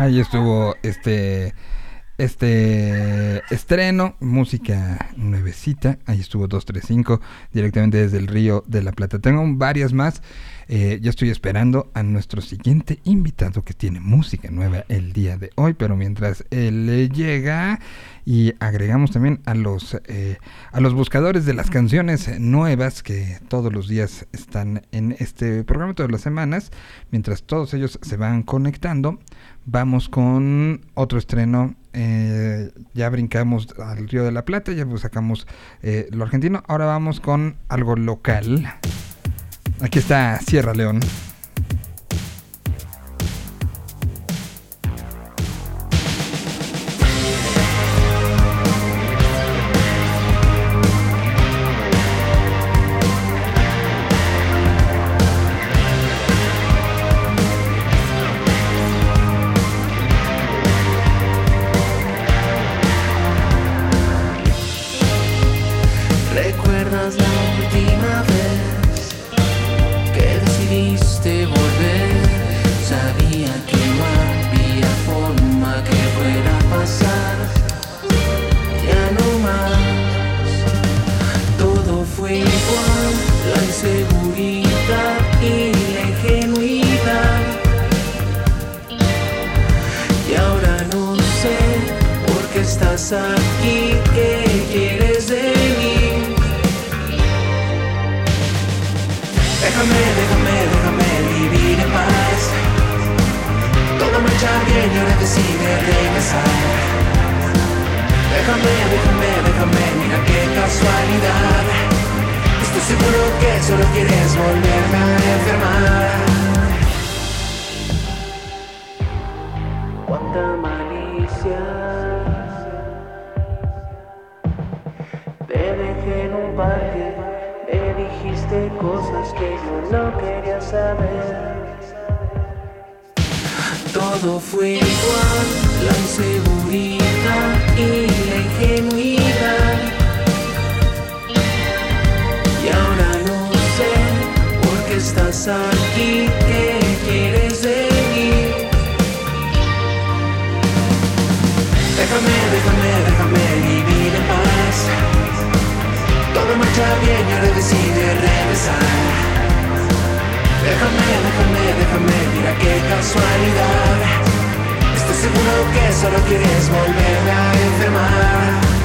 Ahí estuvo este este estreno, música nuevecita. Ahí estuvo 235 directamente desde el Río de la Plata. Tengo varias más. Eh, ya estoy esperando a nuestro siguiente invitado que tiene música nueva el día de hoy. Pero mientras él llega y agregamos también a los eh, a los buscadores de las canciones nuevas que todos los días están en este programa todas las semanas. Mientras todos ellos se van conectando, vamos con otro estreno. eh, ya brincamos al Río de la Plata, ya pues sacamos eh, lo argentino. Ahora vamos con algo local. Aquí está Sierra León. Aquí, qué quieres de mí. Déjame, déjame, déjame vivir en paz. Todo marcha bien y ahora decide regresar. Déjame, déjame, déjame, mira qué casualidad. Estoy seguro que solo quieres volverme a enfermar. Parque, dijiste cosas que yo no quería saber. Todo fue igual, la inseguridad y la ingenuidad. Y ahora no sé por qué estás aquí, qué quieres mí. Déjame, déjame, déjame vivir en paz. Todo marcha bien y ahora decide regresar. Déjame, déjame, déjame, mira qué casualidad. Estoy seguro que solo quieres volverme a enfermar.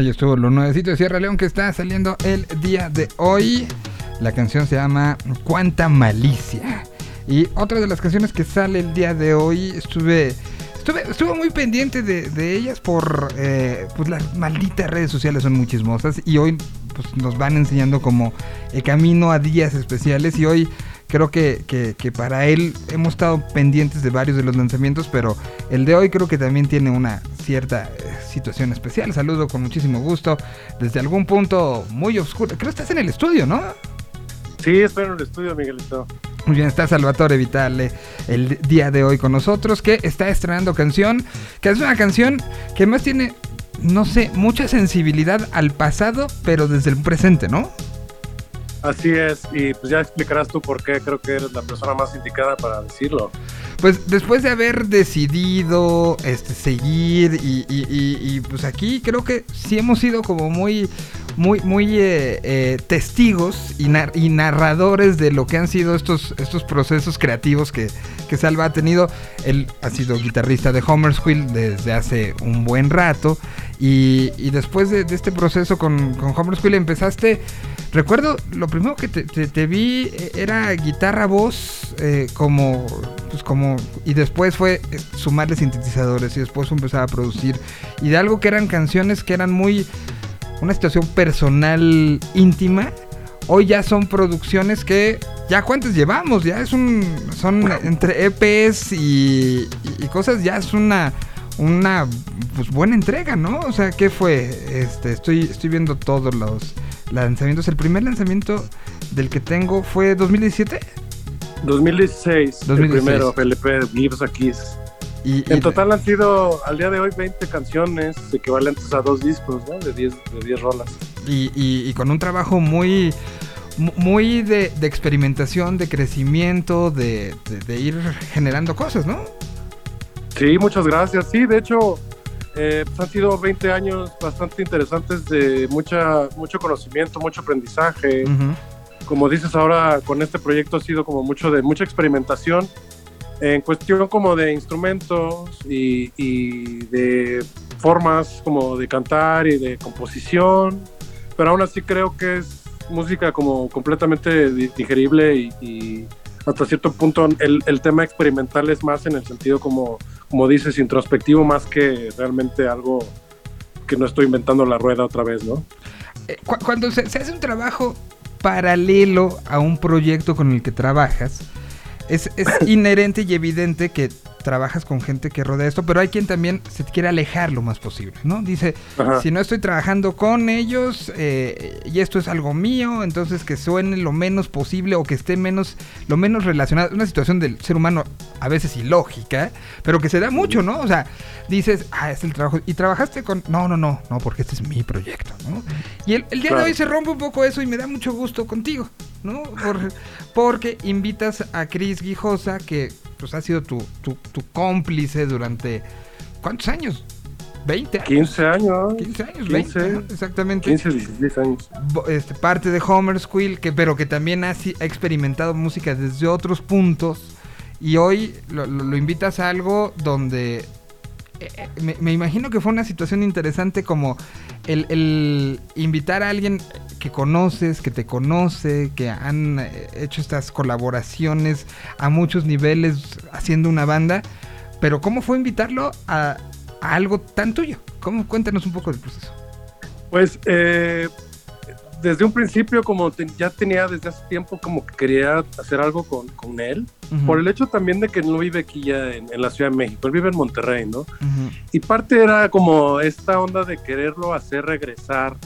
Ahí estuvo lo nuevecito de Sierra León que está saliendo el día de hoy. La canción se llama Cuánta malicia. Y otra de las canciones que sale el día de hoy, estuve, estuve, estuve muy pendiente de, de ellas por eh, pues las malditas redes sociales son muy chismosas y hoy pues, nos van enseñando como el camino a días especiales y hoy creo que, que- que para él hemos estado pendientes de varios de los lanzamientos, pero el de hoy creo que también tiene una cierta eh, situación especial. Saludo con muchísimo gusto desde algún punto muy oscuro. Creo que estás en el estudio, ¿no? Sí, estoy en el estudio, Miguelito. Muy bien, está Salvatore Vitale el día de hoy con nosotros, que está estrenando canción, que es una canción que más tiene, no sé, mucha sensibilidad al pasado, pero desde el presente, ¿no? Así es, y pues ya explicarás tú por qué creo que eres la persona más indicada para decirlo. Pues después de haber decidido este, seguir y, y- y- y, pues aquí creo que sí hemos sido como muy, muy, muy eh, eh, testigos y, nar- y narradores de lo que han sido estos, estos procesos creativos que, que Salva ha tenido. Él ha sido guitarrista de Homer's Wheel desde hace un buen rato y, después de, de este proceso con, con Homer's Wheel empezaste... Recuerdo, lo primero que te, te- vi eh, era guitarra, voz, eh, como, pues como, y después fue eh, sumarle sintetizadores y después empezar a producir. Y de algo que eran canciones que eran muy, una situación personal íntima, hoy ya son producciones que, ya cuántas llevamos, ya es un, son entre EPs y- y cosas, ya es una, una, pues buena entrega, ¿no? O sea, ¿qué fue? Este, estoy, estoy viendo todos los lanzamientos. El primer lanzamiento del que tengo fue 2017. 2016, 2016. el primero, LP, Gives a Kiss. Y, y- En total han sido al día de hoy 20 canciones equivalentes a dos discos, ¿no? De 10, de 10 rolas. y, con un trabajo muy mu- muy de, de experimentación, de crecimiento, de, de- de ir generando cosas, ¿no? Sí, muchas gracias. Sí, de hecho, eh, pues han sido 20 años bastante interesantes de mucha, mucho conocimiento, mucho aprendizaje. Ujú. Como dices ahora, con este proyecto ha sido como mucho de mucha experimentación en cuestión como de instrumentos y, y de formas como de cantar y de composición, pero aún así creo que es música como completamente di- digerible y, y hasta cierto punto el, el tema experimental es más en el sentido como, como dices, introspectivo más que realmente algo que no estoy inventando la rueda otra vez, ¿no? Eh, cu- cuando se, se hace un trabajo paralelo a un proyecto con el que trabajas, es, es [coughs] inherente y evidente que trabajas con gente que rodea esto, pero hay quien también se quiere alejar lo más posible, ¿no? Dice, Ajá. si no estoy trabajando con ellos eh, y esto es algo mío, entonces que suene lo menos posible o que esté menos, lo menos relacionado. Una situación del ser humano a veces ilógica, pero que se da mucho, ¿no? O sea, dices, ah, es el trabajo. Y trabajaste con. No, no, no, no, porque este es mi proyecto, ¿no? Y el, el día de hoy se rompe un poco eso y me da mucho gusto contigo, ¿no? Por- porque invitas a Cris Guijosa, que pues ha sido tu, tu, tu cómplice durante. ¿Cuántos años? ¿20 años? 15 años. 15 años, 15, 20, ajá, exactamente. 15, 16 años. Este, parte de Homer's Quill, que, pero que también ha, ha experimentado música desde otros puntos. Y hoy lo, lo- lo invitas a algo donde me, me imagino que fue una situación interesante como el, el invitar a alguien que conoces, que te conoce, que han eh, hecho estas colaboraciones a muchos niveles haciendo una banda. Pero ¿cómo fue invitarlo a, a algo tan tuyo? ¿Cómo? Cuéntanos un poco del proceso. Pues eh, desde un principio, como te- ya tenía desde hace tiempo, como que quería hacer algo con, con él, Ujú, por el hecho también de que no vive aquí ya en, en la Ciudad de México, él vive en Monterrey, ¿no? ujú. Y parte era como esta onda de quererlo hacer regresar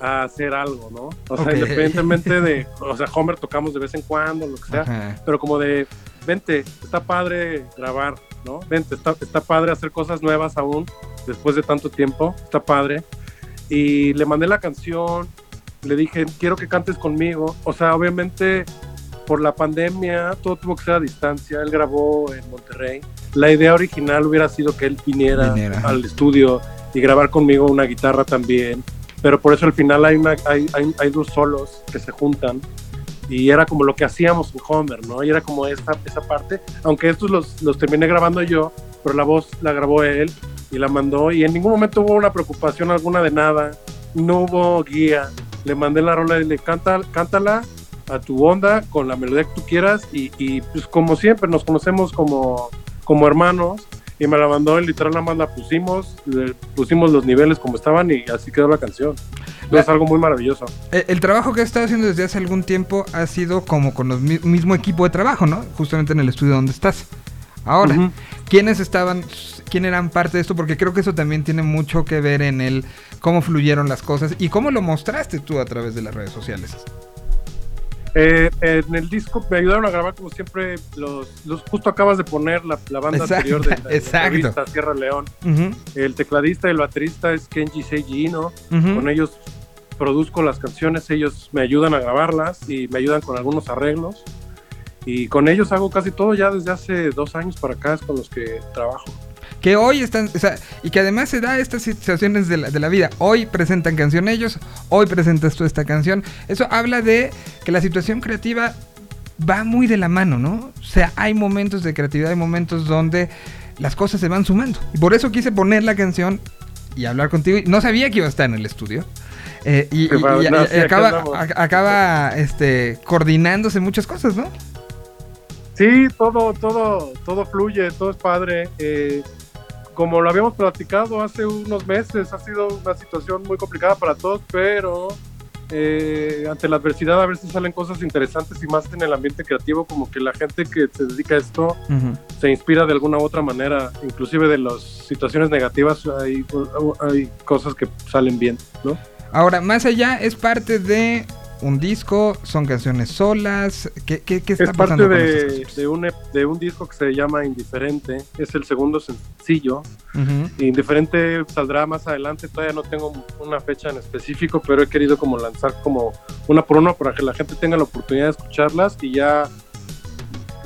a hacer algo, ¿no? O sea, Ok. independientemente de, [laughs] o sea, Homer tocamos de vez en cuando, lo que sea, Ajá. pero como de, vente, está padre grabar, ¿no? Vente, está, está padre hacer cosas nuevas aún, después de tanto tiempo, está padre. Y le mandé la canción, le dije, quiero que cantes conmigo. O sea, obviamente por la pandemia todo tuvo que ser a distancia, él grabó en Monterrey. La idea original hubiera sido que él viniera, Viniera, al estudio y grabar conmigo una guitarra también. Pero por eso al final hay, una, hay, hay, hay dos solos que se juntan y era como lo que hacíamos en Homer, ¿no? Y era como esa, esa parte, aunque estos los, los terminé grabando yo, pero la voz la grabó él y la mandó y en ningún momento hubo una preocupación alguna de nada, no hubo guía, le mandé la rola y le canta, cántala a tu onda con la melodía que tú quieras y, y, pues como siempre nos conocemos como, como hermanos y me la mandó y literal nada más la pusimos, le pusimos los niveles como estaban y así quedó la canción. Es algo muy maravilloso. Eh, El trabajo que has estado haciendo desde hace algún tiempo ha sido como con el mismo equipo de trabajo, ¿no? Justamente en el estudio donde estás. Ahora. ¿quiénes estaban, quién eran parte de esto? Porque creo que eso también tiene mucho que ver en el cómo fluyeron las cosas y cómo lo mostraste tú a través de las redes sociales. Eh, en el disco me ayudaron a grabar como siempre los, los justo acabas de poner la, la banda Exacto, anterior de la, de la exacto. revista Sierra León. El tecladista y el baterista es Kenji Seiji Ino. ujú. Con ellos produzco las canciones, ellos me ayudan a grabarlas y me ayudan con algunos arreglos. Y con ellos hago casi todo ya desde hace dos años para acá, es con los que trabajo. Que hoy están, o sea, y que además se da estas situaciones de la, de la vida. Hoy presentan canción ellos, hoy presentas tú esta canción. Eso habla de que la situación creativa va muy de la mano, ¿no? O sea, hay momentos de creatividad, hay momentos donde las cosas se van sumando. Y por eso quise poner la canción y hablar contigo. No sabía que iba a estar en el estudio. Eh, y, y- acaba, acaba este, coordinándose muchas cosas, ¿no? Sí, todo, todo, todo fluye, todo es padre. Eh, como lo habíamos platicado hace unos meses, ha sido una situación muy complicada para todos, pero eh, ante la adversidad a veces salen cosas interesantes y más en el ambiente creativo, como que la gente que se dedica a esto se inspira de alguna u otra manera, inclusive de las situaciones negativas hay, hay cosas que salen bien, ¿no? Ahora, más allá, es parte de un disco, son canciones solas. ¿Qué, qué, qué está Es pasando parte de, de, un, de un disco que se llama Indiferente, es el segundo sencillo. Indiferente saldrá más adelante, todavía no tengo una fecha en específico, pero he querido como lanzar como una por una para que la gente tenga la oportunidad de escucharlas y ya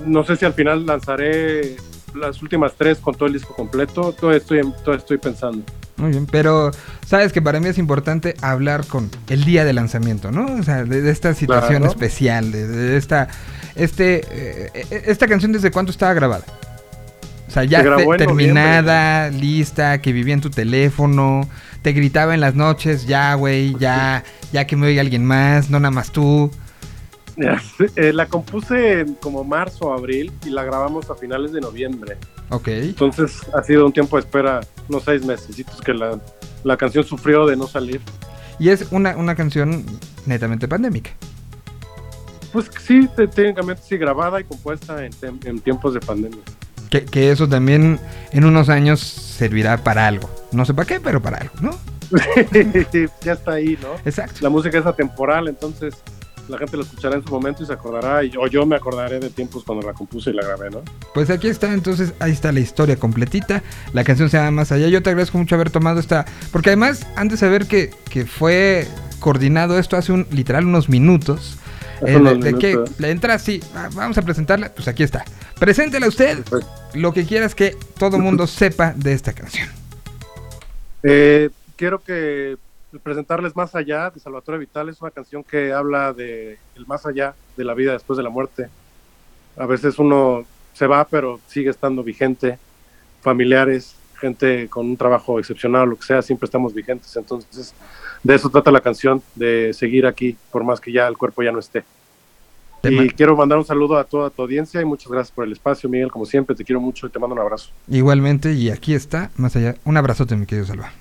no sé si al final lanzaré las últimas tres con todo el disco completo, todavía estoy, todavía estoy pensando. Muy bien, pero sabes que para mí es importante hablar con el día de lanzamiento, ¿no? O sea, de, de esta situación Claro. especial, de, de esta, este, eh, esta canción desde cuánto estaba grabada. O sea, ya te- terminada, lista, que vivía en tu teléfono, te gritaba en las noches, ya, güey, ya, ya que me oiga alguien más, no nada más tú. [laughs] Eh, la compuse en como marzo o abril y la grabamos a finales de noviembre. Ok. Entonces ha sido un tiempo de espera, unos seis meses, que la, la canción sufrió de no salir. Y es una, una canción netamente pandémica. Pues sí, te- técnicamente sí, grabada y compuesta en, en tiempos de pandemia. Que, que eso también en unos años servirá para algo. No sé para qué, pero para algo, ¿no? [laughs] ya está ahí, ¿no? Exacto. La música es atemporal, entonces la gente lo escuchará en su momento y se acordará, y- o yo me acordaré de tiempos cuando la compuse y la grabé, ¿no? Pues aquí está, entonces ahí está la historia completita. La canción se llama Más Allá. Yo te agradezco mucho haber tomado esta. Porque además, antes de saber que, que fue coordinado esto hace un literal unos minutos. Eh, de, de que le entra así, vamos a presentarla, pues aquí está. Preséntela usted Pues- lo que quieras que todo mundo sepa de esta canción. Eh, quiero que presentarles Más Allá de Salvatore Vital. Es una canción que habla de el más allá de la vida después de la muerte. A veces uno se va, pero sigue estando vigente. Familiares, gente con un trabajo excepcional, lo que sea, siempre estamos vigentes. Entonces, de eso trata la canción, de seguir aquí, por más que ya el cuerpo ya no esté. Y quiero mandar un saludo a toda tu audiencia y muchas gracias por el espacio, Miguel. Como siempre, te quiero mucho y te mando un abrazo. Igualmente, y aquí está, Más Allá. Un abrazote, mi querido Salva.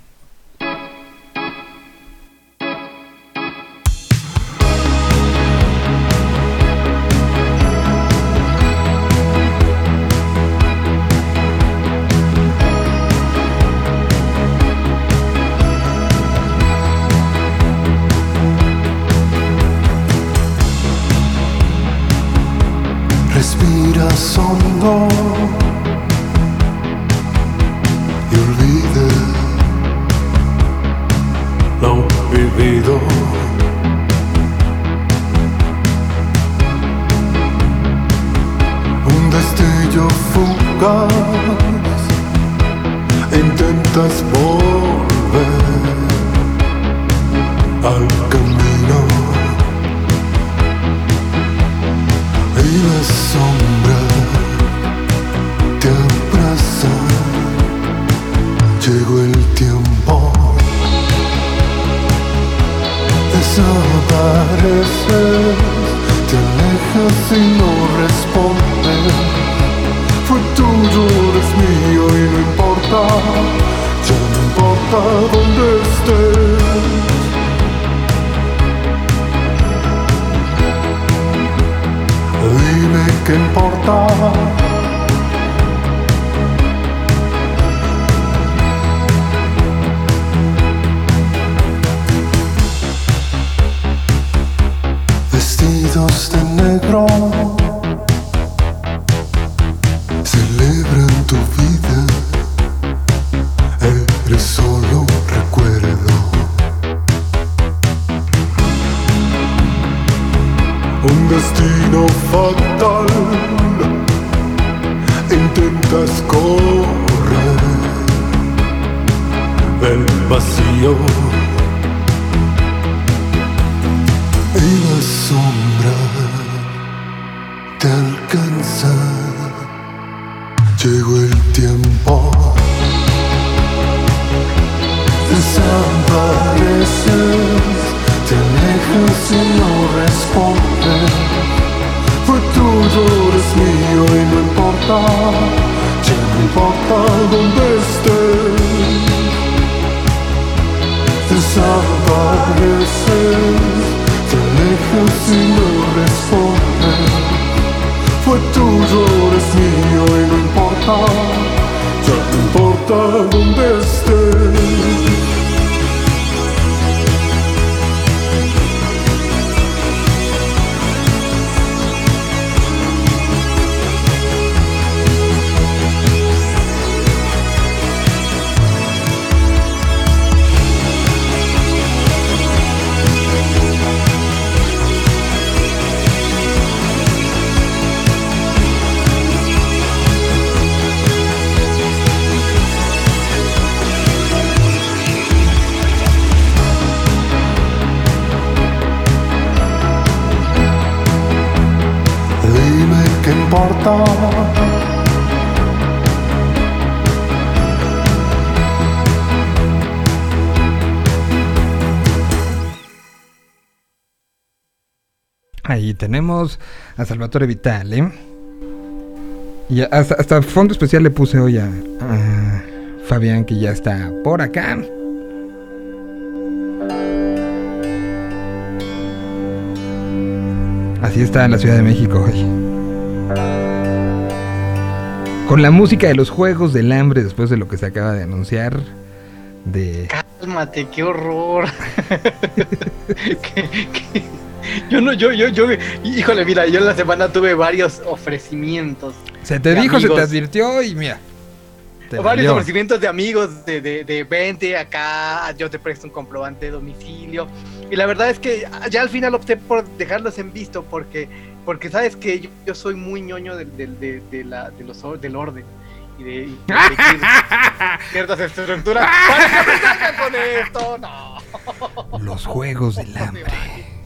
Dime qué importa. Tenemos a Salvatore Vitale. Y hasta, hasta fondo especial le puse hoy a, a Fabián, que ya está por acá. Así está en la Ciudad de México hoy. con la música de los Juegos del Hambre después de lo que se acaba de anunciar de... Cálmate, qué horror. [laughs] [laughs] Que- Yo no, yo, yo, yo, híjole, mira, yo en la semana tuve varios ofrecimientos. Se te dijo, se te advirtió y mira. te varios valió. ofrecimientos de amigos de, de, de vente acá, yo te presto un comprobante de domicilio. Y la verdad es que ya al final opté por dejarlos en visto porque, porque sabes que yo, yo soy muy ñoño del, del, de, de la, los, del orden. Y de, y [laughs] ciertas estructuras. [laughs] ¿Para qué me con esto? No. Los Juegos del Hambre.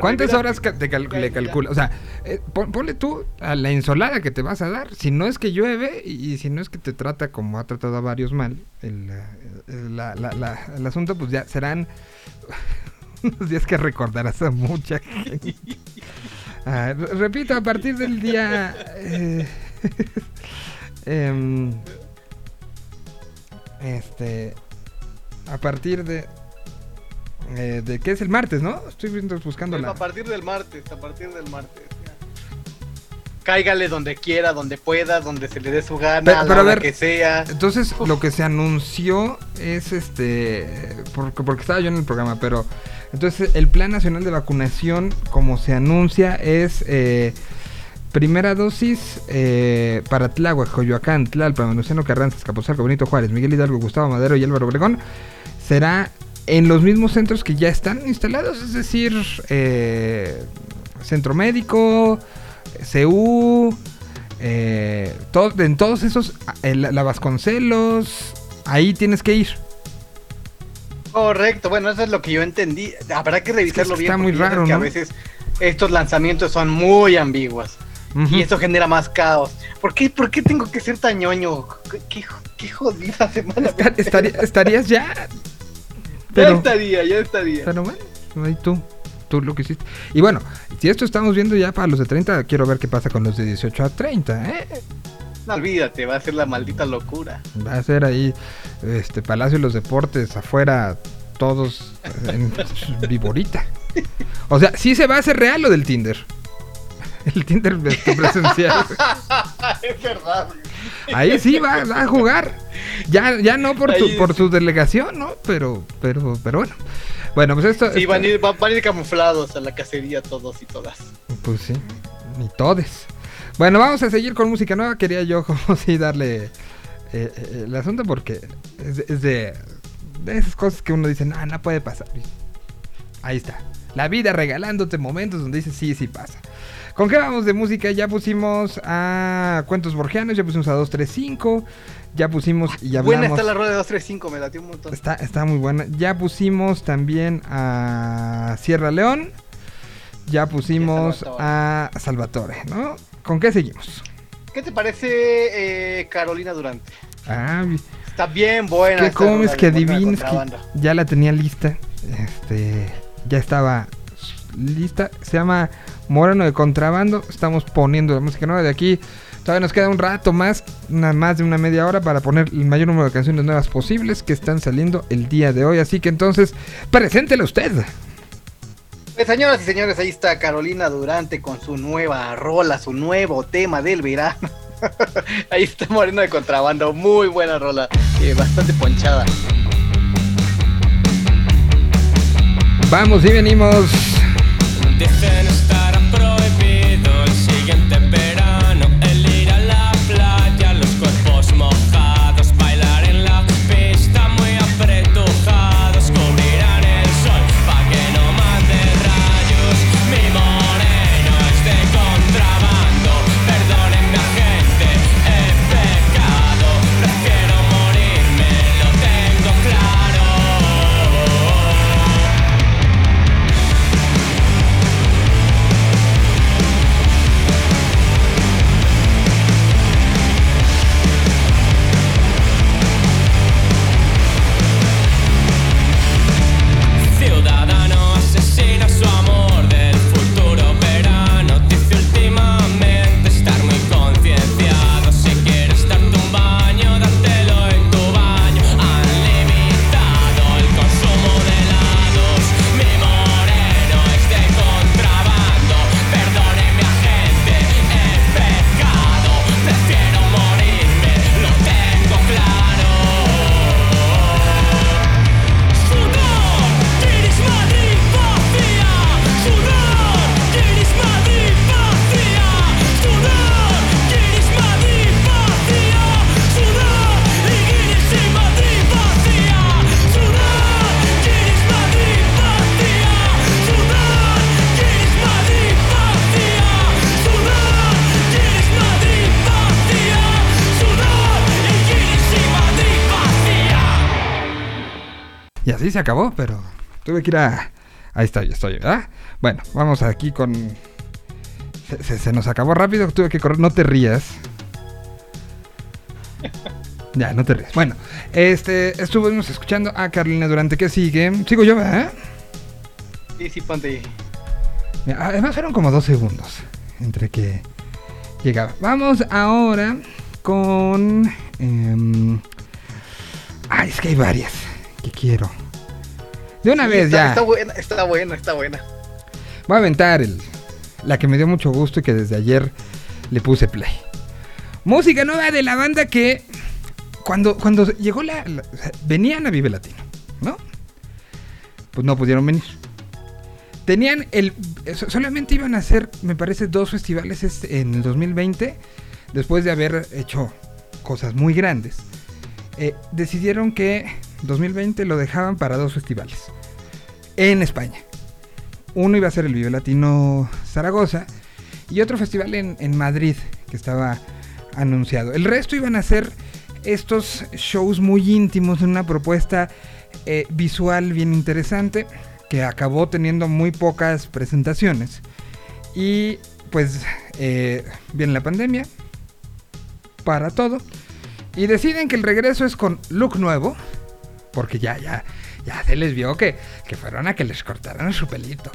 ¿Cuántas horas ca- te cal- le calculas? O sea, eh, pon- ponle tú a la insolada que te vas a dar. Si no es que llueve y, y si no es que te trata como ha tratado a varios mal el, eh, el- la- la- la- el asunto, pues ya serán [laughs] unos días que recordarás a mucha gente. Ah, re- repito, a partir del día... eh, [laughs] em, este... A partir de... eh, de qué es el martes, ¿no? Estoy viendo, buscando la... A partir del martes, a partir del martes. ya. Cáigale donde quiera, donde pueda, donde se le dé su gana, Pero- a la pero a hora ver, que sea. Entonces, lo que se anunció es este. Porque, porque estaba yo en el programa, pero. Entonces, el Plan Nacional de Vacunación, como se anuncia, es. eh, primera dosis eh, para Tláhuac, Coyoacán, Tlalpan, Venustiano Carranza, Escaposalco, Benito Juárez, Miguel Hidalgo, Gustavo Madero y Álvaro Obregón. Será en los mismos centros que ya están instalados, es decir, eh, Centro Médico, CU, eh, en todos esos, eh, la, Vasconcelos, ahí tienes que ir. Correcto, bueno, eso es lo que yo entendí. Habrá que revisarlo Es que bien. está muy raro, que a veces estos lanzamientos son muy ambiguos. Y eso genera más caos. ¿Por qué, por qué tengo que ser tan ñoño? ¿Qué, qué, qué jodida semana? Estar- estaría- estarías ya. Ya Pero, estaría, ya estaría. pero bueno, ahí tú, tú lo que hiciste. Y bueno, si esto estamos viendo ya para los de 30, quiero ver qué pasa con los de 18 a 30, ¿eh? No olvídate, va a ser la maldita locura. Va a ser ahí, este, Palacio de los Deportes, afuera, todos en [laughs] viborita. O sea, sí se va a hacer real lo del Tinder. El Tinder [laughs] presencial. es verdad. Ahí sí va, va a jugar. Ya, ya no por, tu, por su delegación, ¿no? Pero, pero, pero bueno. Bueno, pues esto. Sí, esto- van a, ir, van van a ir camuflados a la cacería todos y todas. Pues sí, ni todes. Bueno, vamos a seguir con música nueva. Quería yo, [laughs] como si darle eh, eh, el asunto porque es, de- es de, de esas cosas que uno dice, no, no puede pasar. Y Ahí está. La vida regalándote momentos donde dices, sí, sí pasa. ¿Con qué vamos de música? Ya pusimos a Cuentos Borgianos, ya pusimos a 235, ya pusimos y hablamos... Buena está la rueda de 235, me latió un montón. Está, está muy buena. Ya pusimos también a Sierra León. Ya pusimos a Salvatore, ¿no? ¿Con qué seguimos? ¿Qué te parece eh, Carolina Durante? Ah, Está bien buena. ¿qué comes que adivines que ya la tenía lista? Este, ya estaba lista. Se llama Morano de Contrabando. Estamos poniendo la música nueva de aquí. Todavía nos queda un rato más, una, más de una media hora para poner el mayor número de canciones nuevas posibles que están saliendo el día de hoy. Así que entonces, preséntela usted. Pues, señoras y señores, ahí está Carolina Durante con su nueva rola, su nuevo tema del verano. [laughs] ahí está Moreno de Contrabando, muy buena rola, eh, bastante ponchada. Vamos y venimos. Prohibido el siguiente verano Y así se acabó, pero tuve que ir a... Ahí está, ya estoy, ¿verdad? Bueno, vamos aquí con... Se, se- se nos acabó rápido, tuve que correr, no te rías. Ya, no te rías. Bueno, este, estuvimos escuchando a Carolina Durante, que sigue? Sigo yo, ¿verdad? Sí, sí, ponte. Además fueron como dos segundos entre que llegaba. Vamos ahora con... ay, es que hay varias que quiero. De una Sí, vez está, ya. Está buena, está buena, está buena. Voy a aventar el, la que me dio mucho gusto y que desde ayer le puse play. Música nueva de la banda que cuando, cuando llegó la, la- o sea, Venían a Vive Latino, ¿no? Pues no pudieron venir. Tenían el... so- Solamente iban a hacer, me parece, dos festivales este- en el 2020, después de haber hecho cosas muy grandes. Eh, decidieron que 2020 lo dejaban para dos festivales. En España. Uno iba a ser el Vive Latino Zaragoza y otro festival en, en Madrid que estaba anunciado. El resto iban a ser estos shows muy íntimos, una propuesta eh, visual bien interesante que acabó teniendo muy pocas presentaciones. Y pues eh, viene la pandemia para todo y deciden que el regreso es con look nuevo porque ya, ya, ya se les vio que, que fueron a que les cortaran su pelito.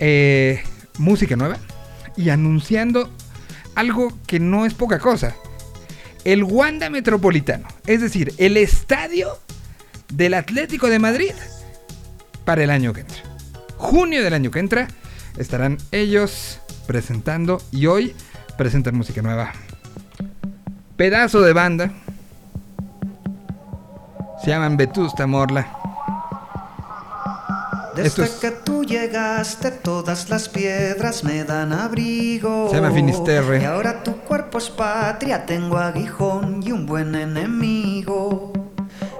Eh, música nueva y anunciando algo que no es poca cosa. El Wanda Metropolitano, es decir, el estadio del Atlético de Madrid para el año que entra. Junio del año que entra estarán ellos presentando y hoy presentan música nueva. Pedazo de banda. Se llaman Vetusta Morla. Esto Desde es- que tú llegaste, todas las piedras me dan abrigo. Se llama Finisterre. Y ahora tu cuerpo es patria, tengo aguijón y un buen enemigo.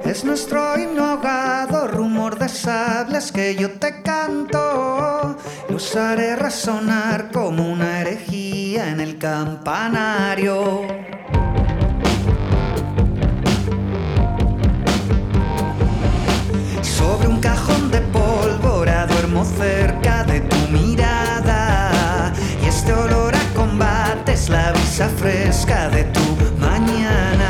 Es nuestro himno ahogado, rumor de sables que yo te canto. Lo usaré resonar como una herejía en el campanario. Sobre un cajón de pólvora duermo cerca de tu mirada. Y este olor a combate es la brisa fresca de tu mañana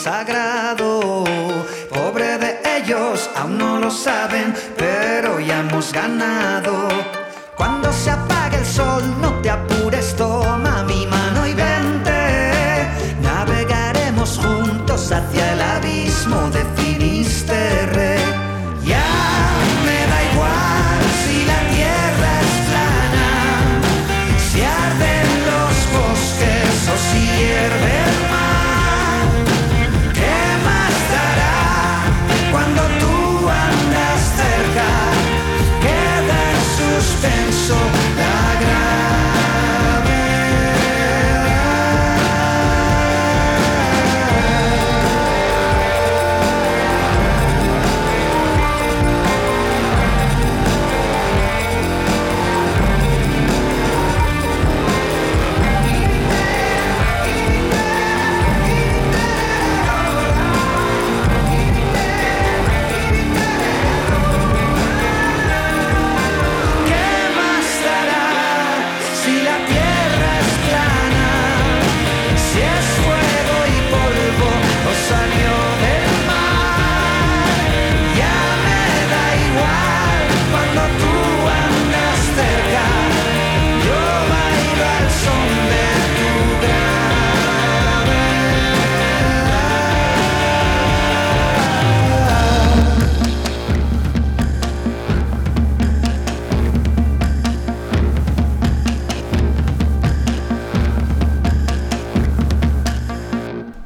sagrado. Pobre de ellos, aún no lo saben, pero ya hemos ganado. Cuando se apague el sol, no te apures, toma mi mano y vente. Navegaremos juntos hacia el abismo de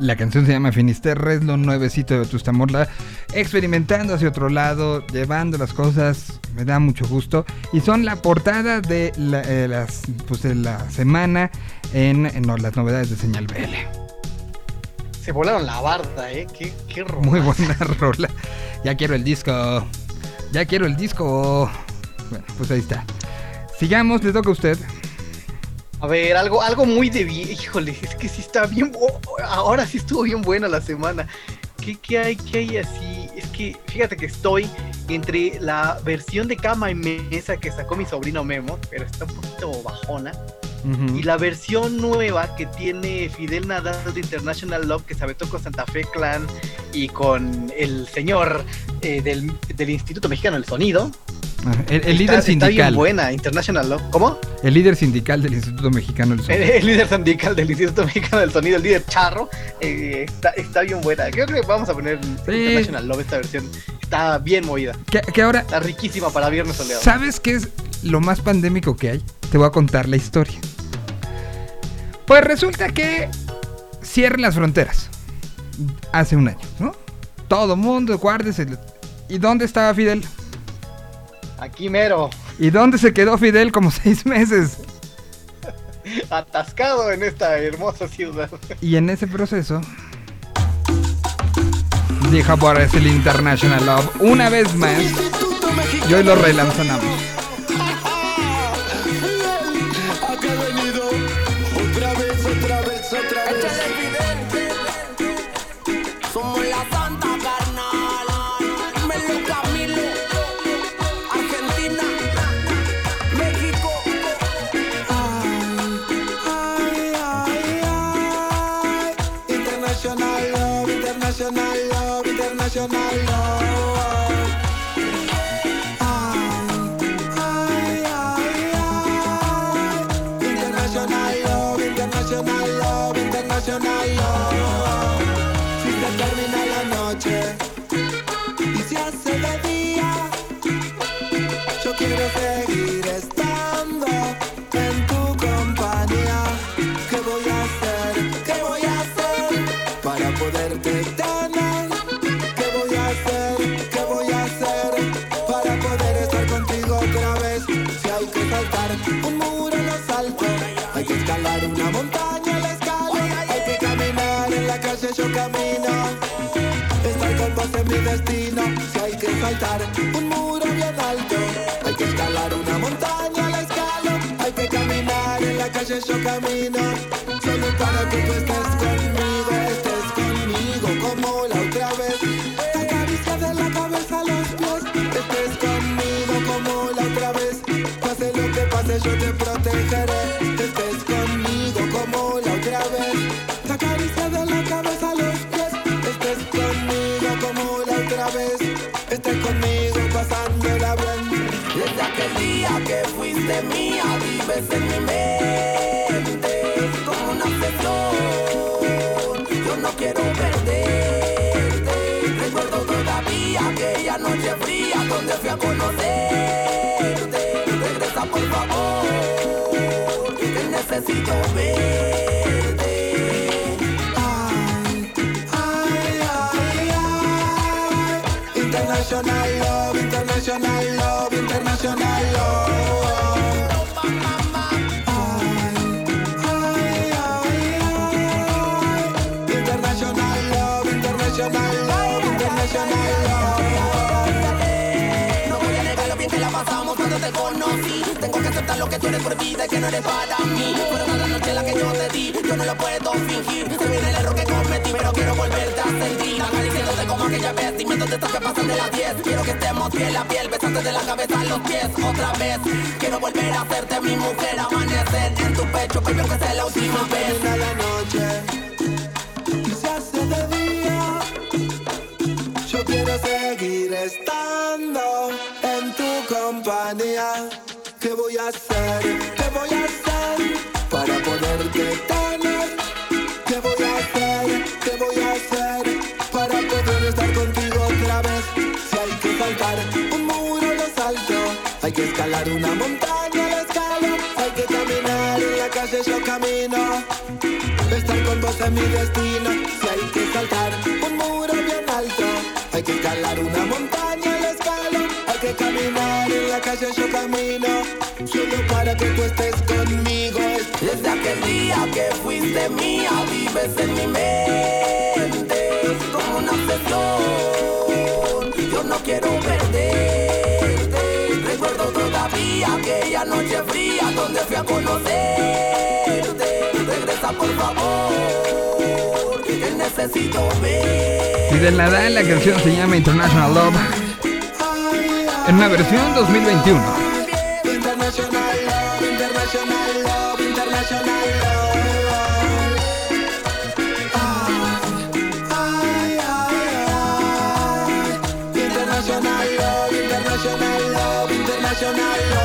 La canción se llama Finisterre, es lo nuevecito de Vetusta Morla, experimentando hacia otro lado, llevando las cosas, me da mucho gusto. Y son la portada de la, eh, las, pues, de la semana en, en no, las novedades de Señal BL. Se volaron la barda, ¿eh? Qué, qué Muy romance. buena [laughs] rola. Ya quiero el disco. Ya quiero el disco. Bueno, pues ahí está. Sigamos, le toca a usted. A ver, algo, algo muy de bien. Híjole, es que sí está bien. Ahora sí estuvo bien buena la semana. ¿Qué, qué hay, qué hay así? Es que fíjate que estoy entre la versión de cama y mesa que sacó mi sobrino Memo, pero está un poquito bajona. Y la versión nueva que tiene Fidel Nadal de International Love que se aventó con Santa Fe Clan y con el señor eh, del, del Instituto Mexicano del Sonido. El, Está- líder Está bien sindical. buena, International Love. ¿Cómo? El líder sindical del Instituto Mexicano del El, Sonido. el líder sindical del Instituto Mexicano del Sonido, el líder charro, eh, está, está bien buena. Creo que vamos a poner International Love esta versión. Está bien movida. Que, que ahora, Está riquísima para Viernes Soleado. ¿sabes qué es lo más pandémico que hay? Te voy a contar la historia. Pues resulta que cierran las fronteras. Hace un año, ¿no? Todo mundo, guárdese. ¿Y dónde estaba Fidel? Aquí mero, ¿Y dónde se quedó Fidel como [laughs] seis meses? atascado en esta hermosa ciudad. Y en ese proceso dijo aparece el International Love una vez más y hoy lo relanzamos. Si se termina la noche. Y se hace de día, yo quiero seguir Si hay que saltar un muro bien alto, hay que escalar una montaña la escalo, hay que caminar en la calle yo camino. Solo para que tú estés conmigo, estés conmigo como la otra vez. Te acaricia de la cabeza a los pies, estés conmigo como la otra vez. Pase lo que pase, yo te protegeré. Mía, vives en mi mente como una obsesión. Yo no quiero perderte. Recuerdo todavía aquella noche fría donde fui a conocerte. Regresa por favor, que necesito verte. International love, international love, international love. Pasamos cuando te conocí. Tengo que aceptar lo que tú eres por vida y que no eres para mí. Pero cada noche la que yo te di, yo no lo puedo fingir. Se viene el error que cometí, pero quiero volverte a sentir. Acariciándote como aquella vez, dime dónde estás que pasan de las 10. Quiero que estemos piel a piel, besándote de la cabeza a los pies. Otra vez, quiero volver a hacerte mi mujer, amanecer en tu pecho, baby, aunque sea la última vez. la noche escalar una montaña la escalo, hay que caminar en la calle yo camino. Estar con vos es mi destino. Si hay que saltar un muro bien alto, hay que escalar una montaña al escalo. Hay que caminar en la calle yo camino, solo para que tú conmigo. Desde aquel día que fuiste mía, vives en mi mente como una obsesión. Yo no quiero perderte. Todavía aquella noche fría donde fui a conocerte. Regresa por favor, que necesito ver. Fidel Nadal, la canción se llama International Love. En una versión 2021. International love, international love, international love. International love, international love,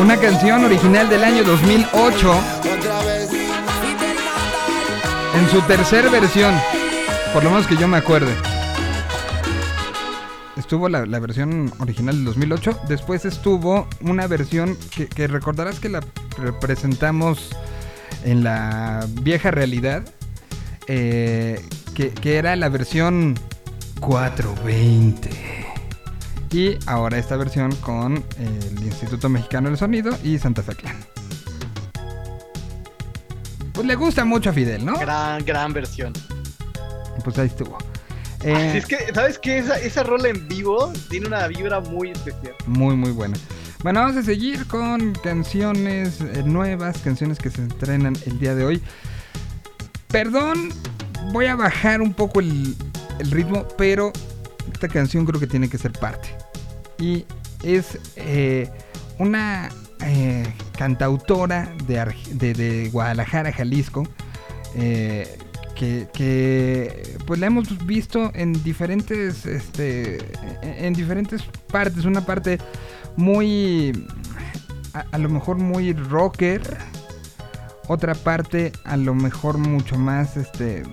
Una canción original del año 2008. Otra vez. En su tercer versión. Por lo menos que yo me acuerde. Estuvo la, versión original del 2008. Después estuvo una versión que, recordarás que la presentamos en la vieja realidad. eh, que, que era la versión 420. Y ahora esta versión con el Instituto Mexicano del Sonido y Santa Fe Clan. Pues le gusta mucho a Fidel, ¿no? Gran, gran versión. Pues ahí estuvo. Así Eh, es que, ¿sabes qué? Esa, esa rola en vivo tiene una vibra muy especial. Muy, muy buena. Bueno, vamos a seguir con canciones eh, nuevas, canciones que se estrenan el día de hoy. Perdón, voy a bajar un poco el, el ritmo, pero esta canción creo que tiene que ser parte. Y es eh, una eh, cantautora de, de- Guadalajara, Jalisco, eh, que, que, pues la hemos visto en diferentes, este, en diferentes partes. Una parte muy, a, a lo mejor muy rocker, otra parte a lo mejor mucho más, este,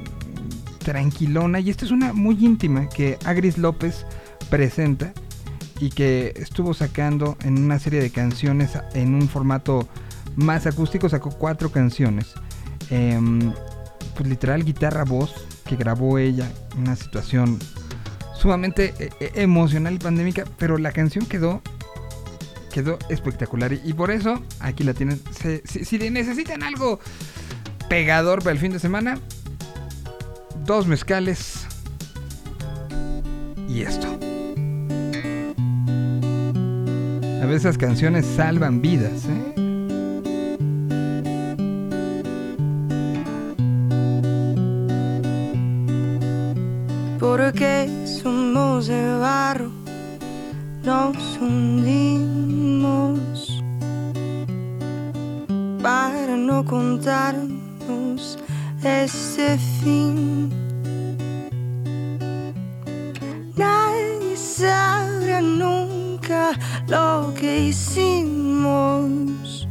tranquilona. Y esta es una muy íntima que Agris López presenta y que estuvo sacando en una serie de canciones en un formato más acústico. Sacó cuatro canciones. Em, pues literal guitarra voz que grabó ella. Una situación sumamente eh, eh, emocional y pandémica. Pero la canción quedó quedó espectacular. Y, por eso aquí la tienen. Si necesitan algo pegador para el fin de semana, dos mezcales y esto. A veces esas canciones salvan vidas, ¿eh? Porque somos de barro, nos hundimos para no contarnos este fin. Nadie sabrá nunca lo que hicimos.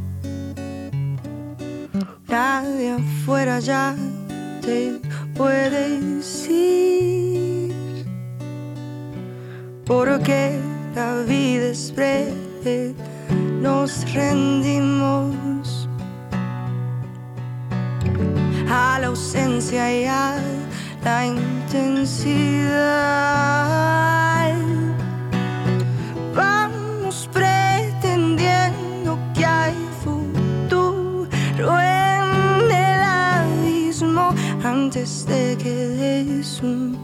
Nadie afuera ya te puede decir. Porque la vida es breve, nos rendimos a la ausencia y a la intensidad. Vamos pretendiendo que hay futuro en el abismo antes de que des un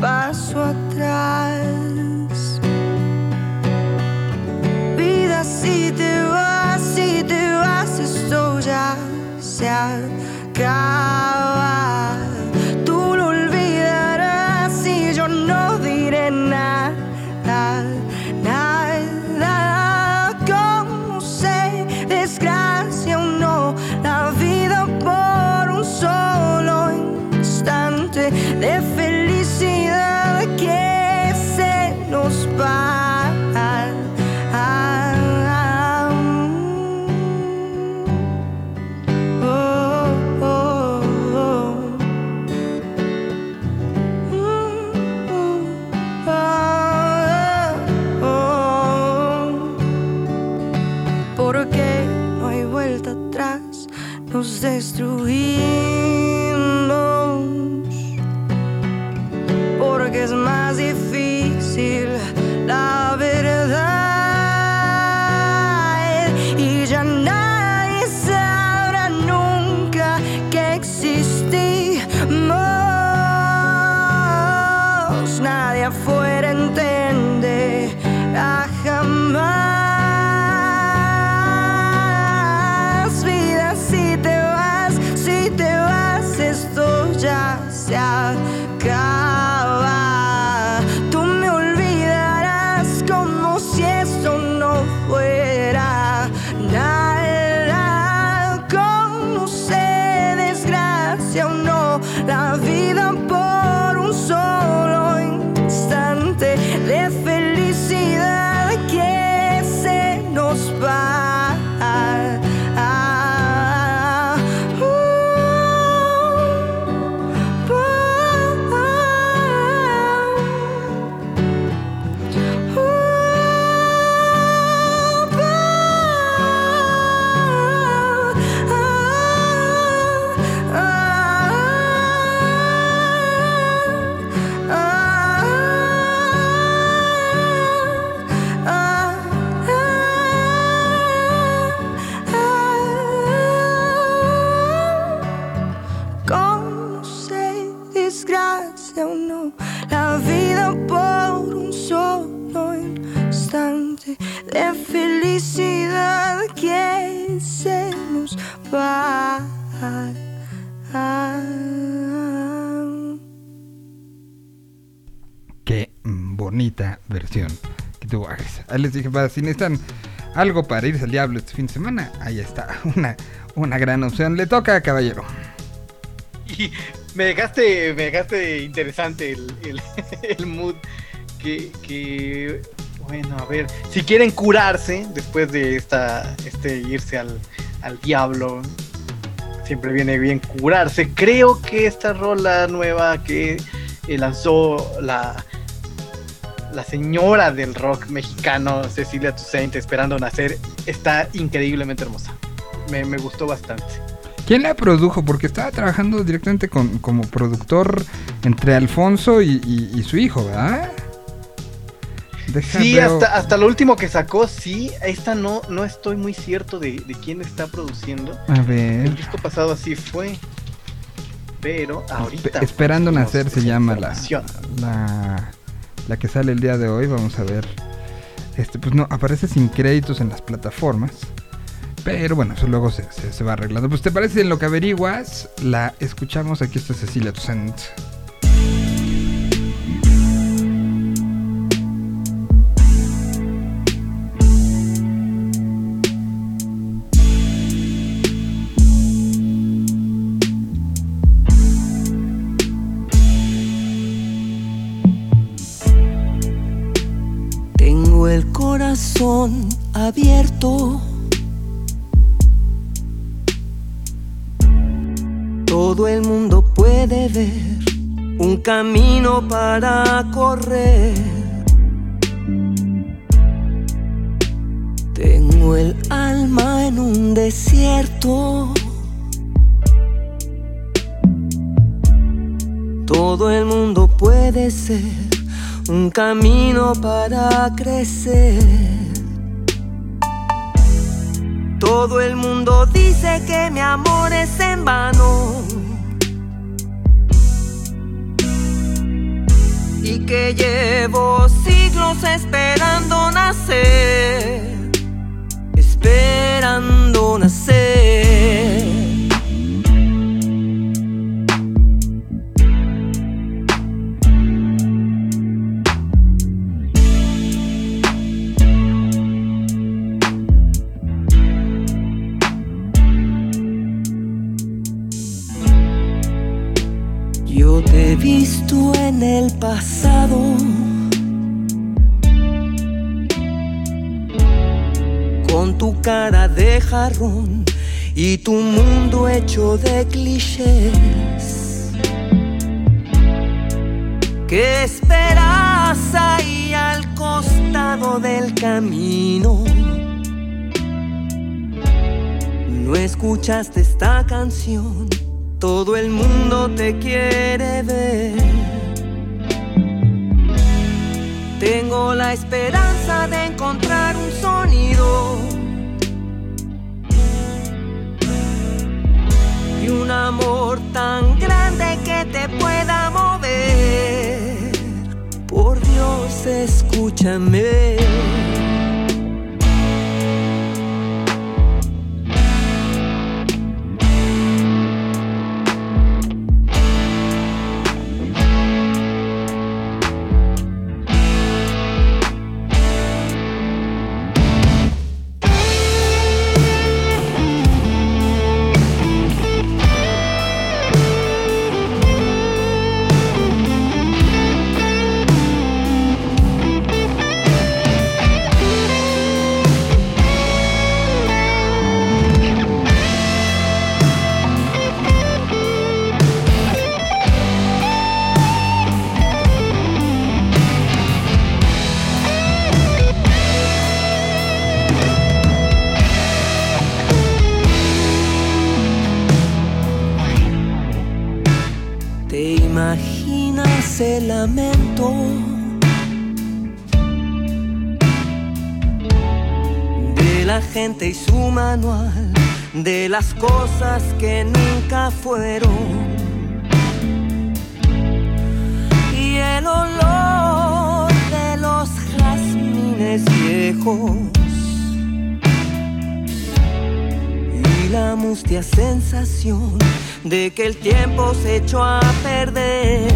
paso atrás. Vida, si te vas, si te vas, esto ya se acaba. Tú dije, para si necesitan algo para irse al diablo este fin de semana, ahí está, [laughs] una, una gran opción. Le toca, caballero. Y me dejaste, me dejaste interesante el, el, [laughs] el mood. Que, que, bueno, a ver, si quieren curarse después de esta, este irse al, al diablo, siempre viene bien curarse. Creo que esta rola nueva que eh, lanzó la, la señora del rock mexicano, Cecilia Toussaint, esperando nacer, está increíblemente hermosa. Me, me gustó bastante. ¿Quién la produjo? Porque estaba trabajando directamente con, como productor entre Alfonso y, y- y su hijo, ¿verdad? Deja Sí, veo- hasta, hasta lo último que sacó, sí, esta no, no estoy muy cierto de, de quién está produciendo. A ver. El disco pasado así fue. Pero ahorita. Esperando nacer se llama la, la, la que sale el día de hoy. Vamos a ver. Este, pues no, aparece sin créditos en las plataformas. Pero bueno, eso luego se, se- va arreglando. Pues te parece en lo que averiguas, la escuchamos. Aquí está Cecilia Toussaint. Corazón abierto. Todo el mundo puede ver un camino para correr. Tengo el alma en un desierto. Todo el mundo puede ser un camino para crecer. Todo el mundo dice que mi amor es en vano. Y que llevo siglos esperando nacer. Esperando nacer. En el pasado. Con tu cara de jarrón y tu mundo hecho de clichés. ¿Qué esperas ahí al costado del camino? no escuchaste esta canción, todo el mundo te quiere ver. Tengo la esperanza de encontrar un sonido y un amor tan grande que te pueda mover. Por Dios, escúchame. Y su manual, de las cosas que nunca fueron. Y el olor de los jazmines viejos. Y la mustia sensación de que el tiempo se echó a perder.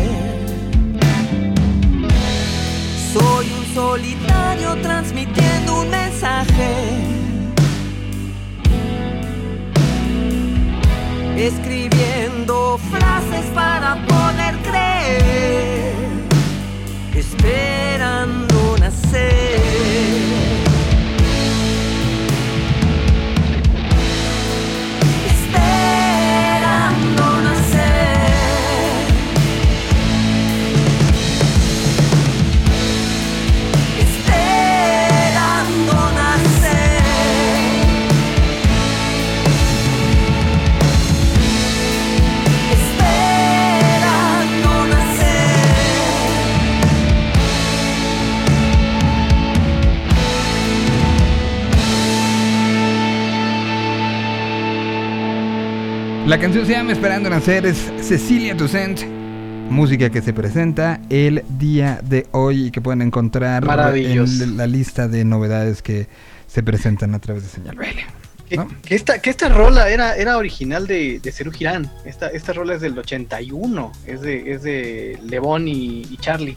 Soy un solitario transmitiendo un mensaje. Escribiendo frases para poder creer. La canción se llama Esperando Nacer, es Cecilia Toussaint. Música que se presenta el día de hoy y que pueden encontrar en la lista de novedades que se presentan a través de Señal BL. Que, que esta, que esta rola era, era original de, de Cerú Girán. Esta, esta rola es del 81. Es de, es de Levón y, y Charlie.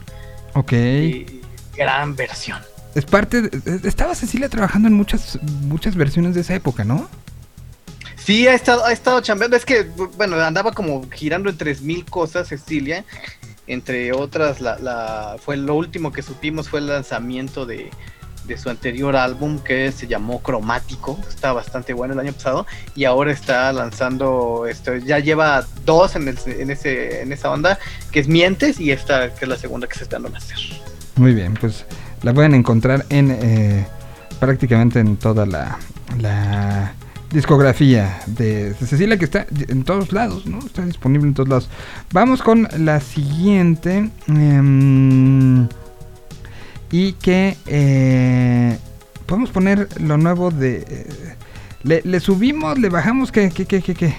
Ok. Y gran versión. Es parte. de- estaba Cecilia trabajando en muchas, muchas versiones de esa época, ¿no? Sí, ha estado, ha estado chambeando. Es que, bueno, andaba como girando en 3000 cosas, Cecilia. Entre otras, la, la, fue lo último que supimos fue el lanzamiento de, de su anterior álbum que se llamó Cromático. Está bastante bueno el año pasado. Y ahora está lanzando, esto, ya lleva dos en, el- en, ese, en esa onda, que es Mientes y esta que es la segunda que se está dando a hacer. Muy bien, pues la pueden encontrar en eh, prácticamente en toda la, la discografía de, Cecilia que está en todos lados, ¿no? Está disponible en todos lados. Vamos con la siguiente em, y que eh, podemos poner lo nuevo de eh, le, le subimos, le bajamos, ¿qué, qué, qué, qué, qué?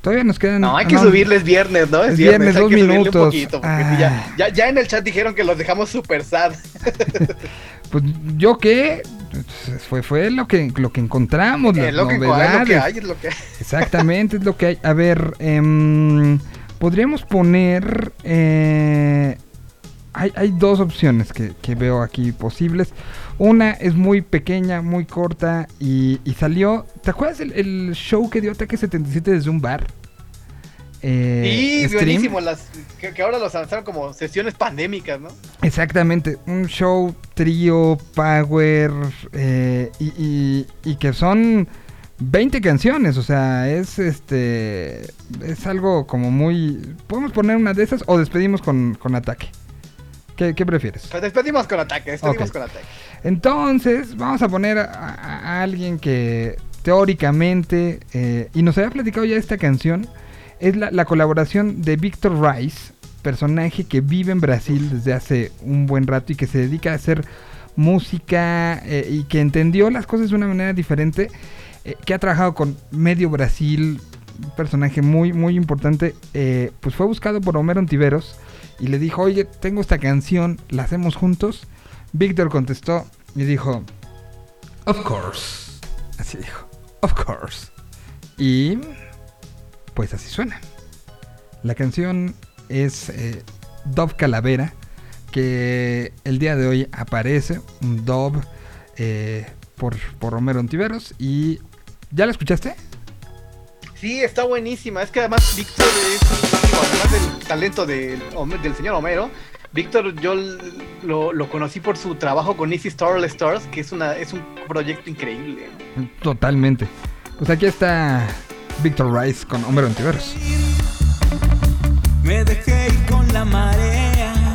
Todavía nos quedan. No, hay que no, subirles viernes, ¿no? Es viernes, dos que minutos. un poquito, porque Ah. ya, ya, ya en el chat dijeron que los dejamos super sad. [laughs] Pues yo qué, fue, fue lo que lo que encontramos, las Es lo que, es lo que novedades. hay, es lo que hay. [laughs] Exactamente, es lo que hay. A ver, em, podríamos poner... eh, hay, hay dos opciones que, que veo aquí posibles. Una es muy pequeña, muy corta y, y salió... ¿Te acuerdas el, el show que dio Ataque 77 desde un bar? Eh, stream. buenísimo, las, que, que ahora los lanzaron como sesiones pandémicas, ¿no? Exactamente, un show trío, power, eh, y, y- y que son 20 canciones, o sea, es este, es algo como muy... ¿Podemos poner una de esas o despedimos con, con ataque? ¿Qué, qué prefieres? Pues despedimos con ataque, despedimos con ataque. Entonces, vamos a poner a, alguien que teóricamente, eh, y nos había platicado ya esta canción, es la, la colaboración de Victor Rice, personaje que vive en Brasil desde hace un buen rato y que se dedica a hacer música eh, y que entendió las cosas de una manera diferente, eh, que ha trabajado con medio Brasil, un personaje muy, muy importante, eh, pues fue buscado por Homero Ontiveros y le dijo, oye, tengo esta canción, ¿la hacemos juntos? Víctor contestó y dijo, of course. Así dijo, of course. Y pues así suena. La canción es eh, Dove Calavera, que el día de hoy aparece, un Dove eh, por, por Romero Ontiveros. ¿Y ya la escuchaste? Sí, está buenísima. Es que además Víctor es, además del talento del, señor Homero, Víctor yo lo, lo conocí por su trabajo con Easy Star All Stars, que es, una, es un proyecto increíble. Totalmente. Pues aquí está Víctor Rice con Homero Ontiveros. Me dejé ir con la marea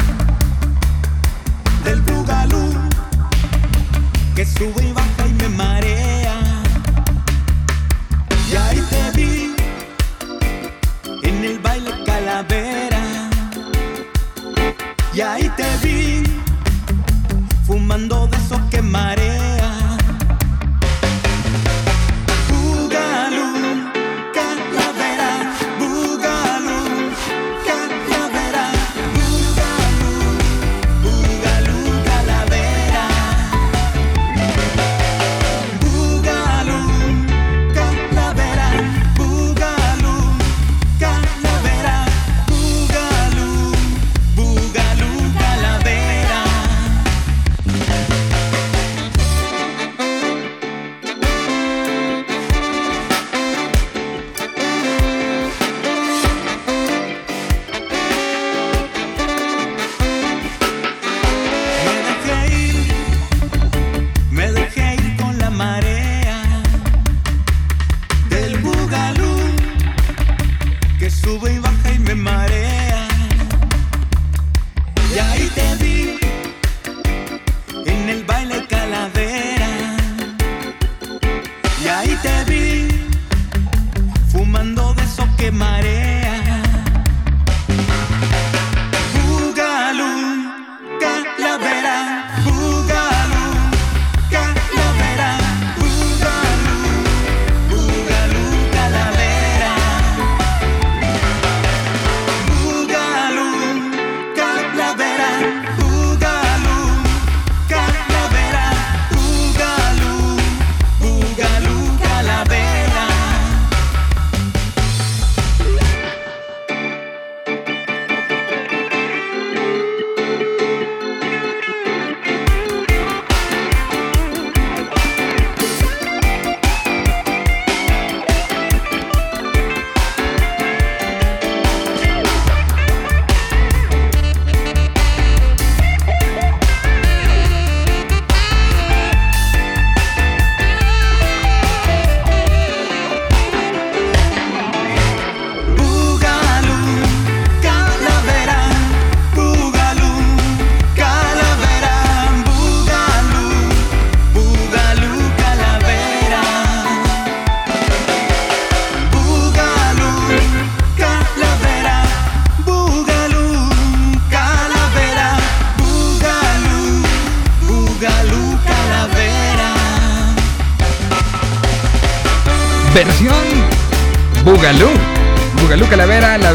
del bugalú que sube y baja y me marea. Y ahí te vi fumando de eso que.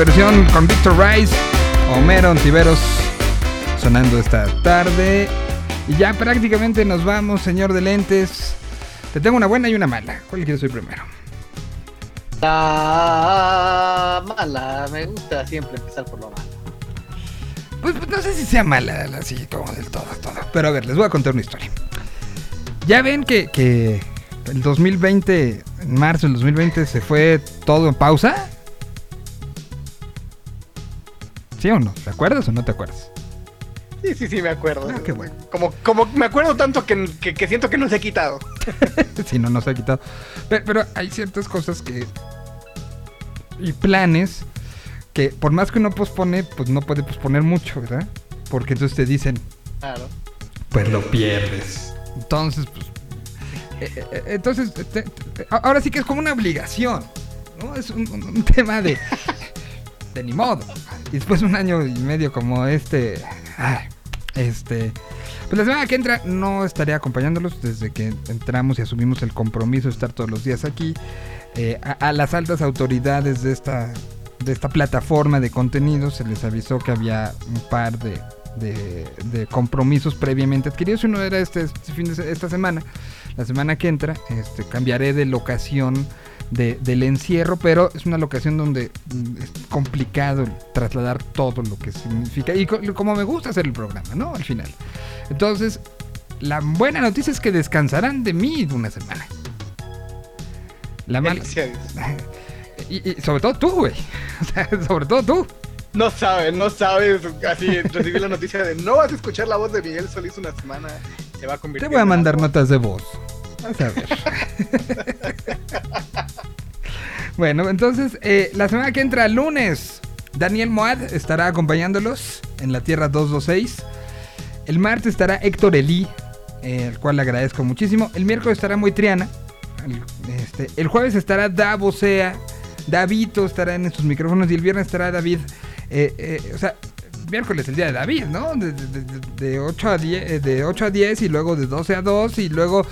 Versión con Victor Rice, Homero Ontiveros sonando esta tarde. Y ya prácticamente nos vamos, señor de lentes. Te tengo una buena y una mala. ¿Cuál quieres oír primero? La mala, me gusta siempre empezar por lo malo. Pues, pues, no sé si sea mala, así como del todo, todo. Pero a ver, les voy a contar una historia. Ya ven que, que el 2020, en marzo del 2020, se fue todo en pausa. ¿Sí o no? ¿Te acuerdas o no te acuerdas? Sí, sí, sí, me acuerdo. Ah, qué bueno. Como, como me acuerdo tanto que, que, que siento que no se ha quitado. [laughs] si no, no se ha quitado. Pero, pero hay ciertas cosas que. Y planes que, por más que uno pospone, pues no puede posponer mucho, ¿verdad? Porque entonces te dicen, Claro. pues lo pierdes. Entonces, pues. eh, eh, entonces, te- te- ahora sí que es como una obligación, ¿no? Es un, un- un tema de, de ni modo. Y después de un año y medio como este, este, pues la semana que entra no estaré acompañándolos desde que entramos y asumimos el compromiso de estar todos los días aquí. Eh, a, las altas autoridades de esta, de esta plataforma de contenidos se les avisó que había un par de, de- compromisos previamente adquiridos. Uno era este, este fin de esta semana. La semana que entra este, cambiaré de locación de- del encierro, pero es una locación donde mm, es complicado trasladar todo lo que significa. Y co- como me gusta hacer el programa, ¿no? Al final. Entonces, la buena noticia es que descansarán de mí una semana. La mala. [laughs] Y, y sobre todo tú, güey. O sea, sobre todo tú. No sabes, no sabes. Así recibí la noticia de no vas a escuchar la voz de Miguel Solís una semana. Se va a Te voy a mandar notas de voz. Vas a ver. bueno, entonces, eh, la semana que entra, lunes, Daniel Moad estará acompañándolos en la Tierra 226. El martes estará Héctor Elí, eh, al cual le agradezco muchísimo. El miércoles estará Moitriana. Este, el jueves estará Davosea. Davito estará en estos micrófonos. Y el viernes estará David. eh, eh, o sea, miércoles el día de David, ¿no? De, de- de- de 8 a 10, eh, de 8 a 10 y luego de 12 a 2 y luego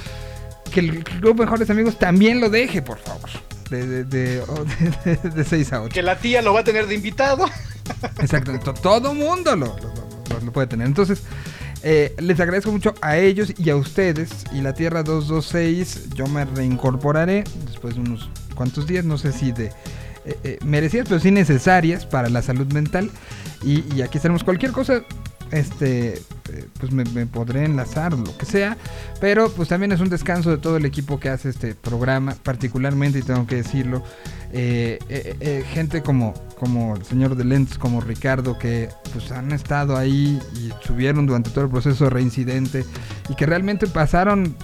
que el Club Mejores Amigos también lo deje, por favor. De, de, de, o [laughs] de- de- de 6 a 8. Que la tía lo va a tener de invitado. [laughs] Exacto, to- todo mundo lo, lo- lo- lo puede tener. Entonces, eh, les agradezco mucho a ellos y a ustedes. Y la Tierra 226, yo me reincorporaré después de unos cuantos días, no sé si de eh, eh, merecidas, pero sí necesarias para la salud mental. Y, y aquí estaremos. Cualquier cosa, este, eh, pues me, podré enlazar lo que sea. Pero pues también es un descanso de todo el equipo que hace este programa, particularmente, y tengo que decirlo, eh, eh, gente como, como el señor de Lentes, como Ricardo, que pues han estado ahí y subieron durante todo el proceso de reincidente y que realmente pasaron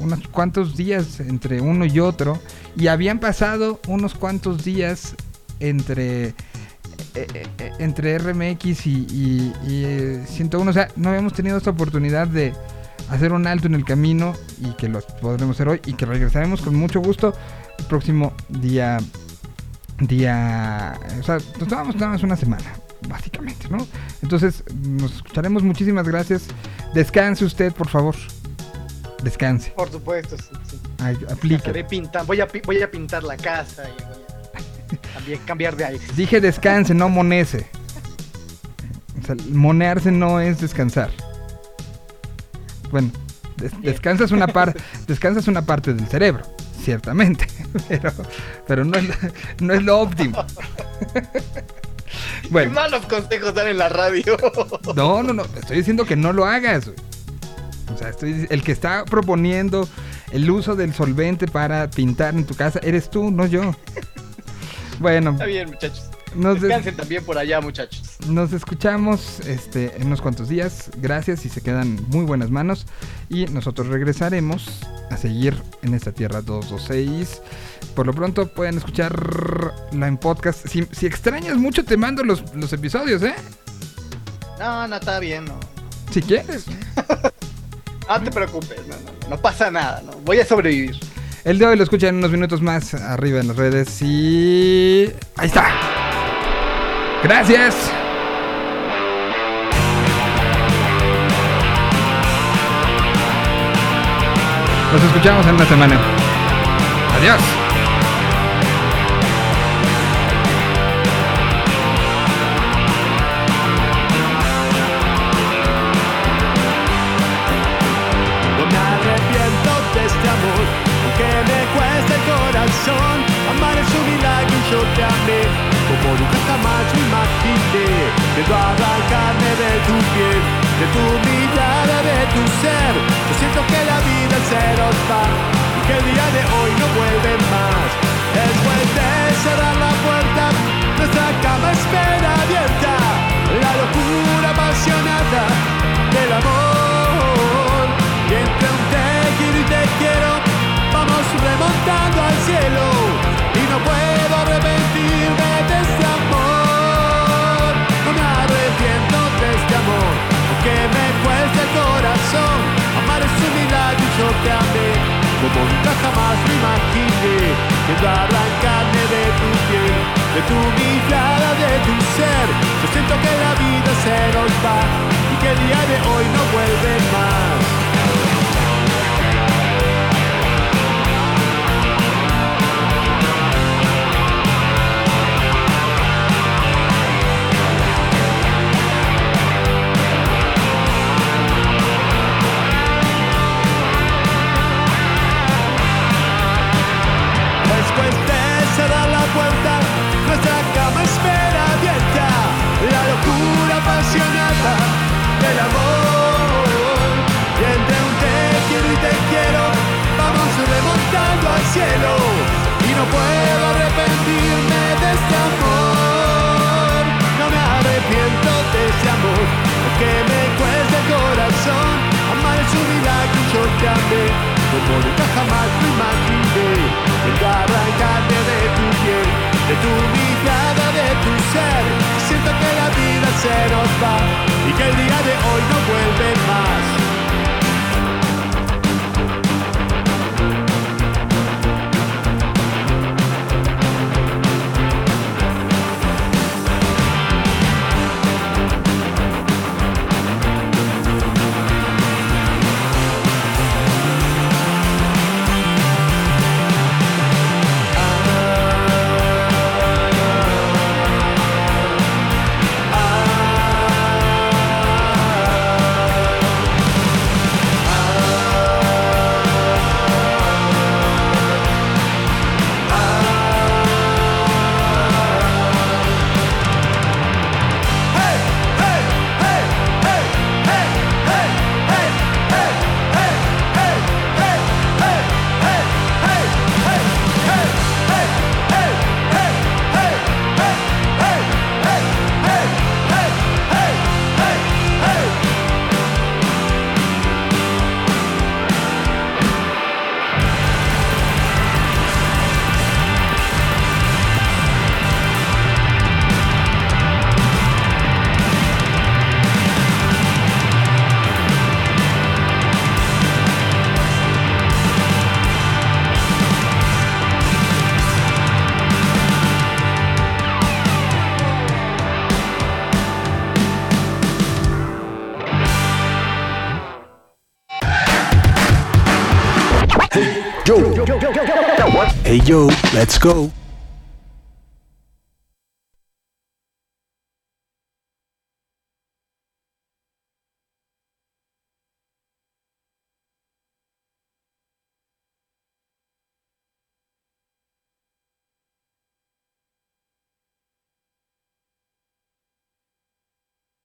unos cuantos días entre uno y otro y habían pasado unos cuantos días entre entre RMX y, y, y, eh, 101 o sea no habíamos tenido esta oportunidad de hacer un alto en el camino y que lo podremos hacer hoy y que regresaremos con mucho gusto el próximo día día o sea nos tomamos nada más una semana básicamente no entonces nos escucharemos. Muchísimas gracias. Descanse usted por favor. Descanse. Por supuesto, sí, sí. Ay, aplique. Voy, a, pi- voy a pintar la casa y también cambiar de aire. Dije descanse, no monese. O sea, monearse no es descansar. Bueno, des- descansas una parte, descansas una parte del cerebro, ciertamente, [laughs] pero, pero no, es, no es lo óptimo. [laughs] Qué malos consejos dan en la radio. [laughs] no, no, no, estoy diciendo que no lo hagas. güey. O sea, estoy, el que está proponiendo el uso del solvente para pintar en tu casa eres tú, no yo. Bueno, Está bien, muchachos. Nos des- Descansen también por allá, muchachos. Nos escuchamos este, en unos cuantos días. Gracias y se quedan muy buenas manos. Y nosotros regresaremos a seguir en esta tierra 226. Por lo pronto pueden escucharla en podcast. Si, si extrañas mucho, te mando los, los episodios, ¿eh? No, no, está bien, no. Si quieres. [laughs] No te preocupes, no, no, no pasa nada, no. Voy a sobrevivir. El de hoy lo escuchan en unos minutos más arriba en las redes. Y. Ahí está. Gracias. Nos escuchamos en una semana. Adiós. Que la vida se nos va y que el día de hoy no vuelve más. Después de cerrar la puerta, nuestra cama espera abierta. La locura apasionada del amor. Y entre un te quiero y te quiero, vamos remontando al cielo. Y no puedo arrepentirme de este amor. No me arrepiento de este amor, aunque me cueste amé, como nunca jamás lo imaginé. Quiero arrancarme de tu piel, de tu mirada, de tu ser. Yo siento que la vida se nos va y que el día de hoy no vuelve más. Locura apasionada del amor. Y entre un te quiero y te quiero, vamos remontando al cielo. Y no puedo arrepentirme de este amor. No me arrepiento de este amor, aunque me cueste el corazón. Amar es un milagro y yo te amé, como nunca jamás lo imaginé. Vengo a arrancarte de tu piel, de tu mirada, de tu ser. Siento que la vida se nos va y que el día de hoy no vuelve más. Hey yo, let's go.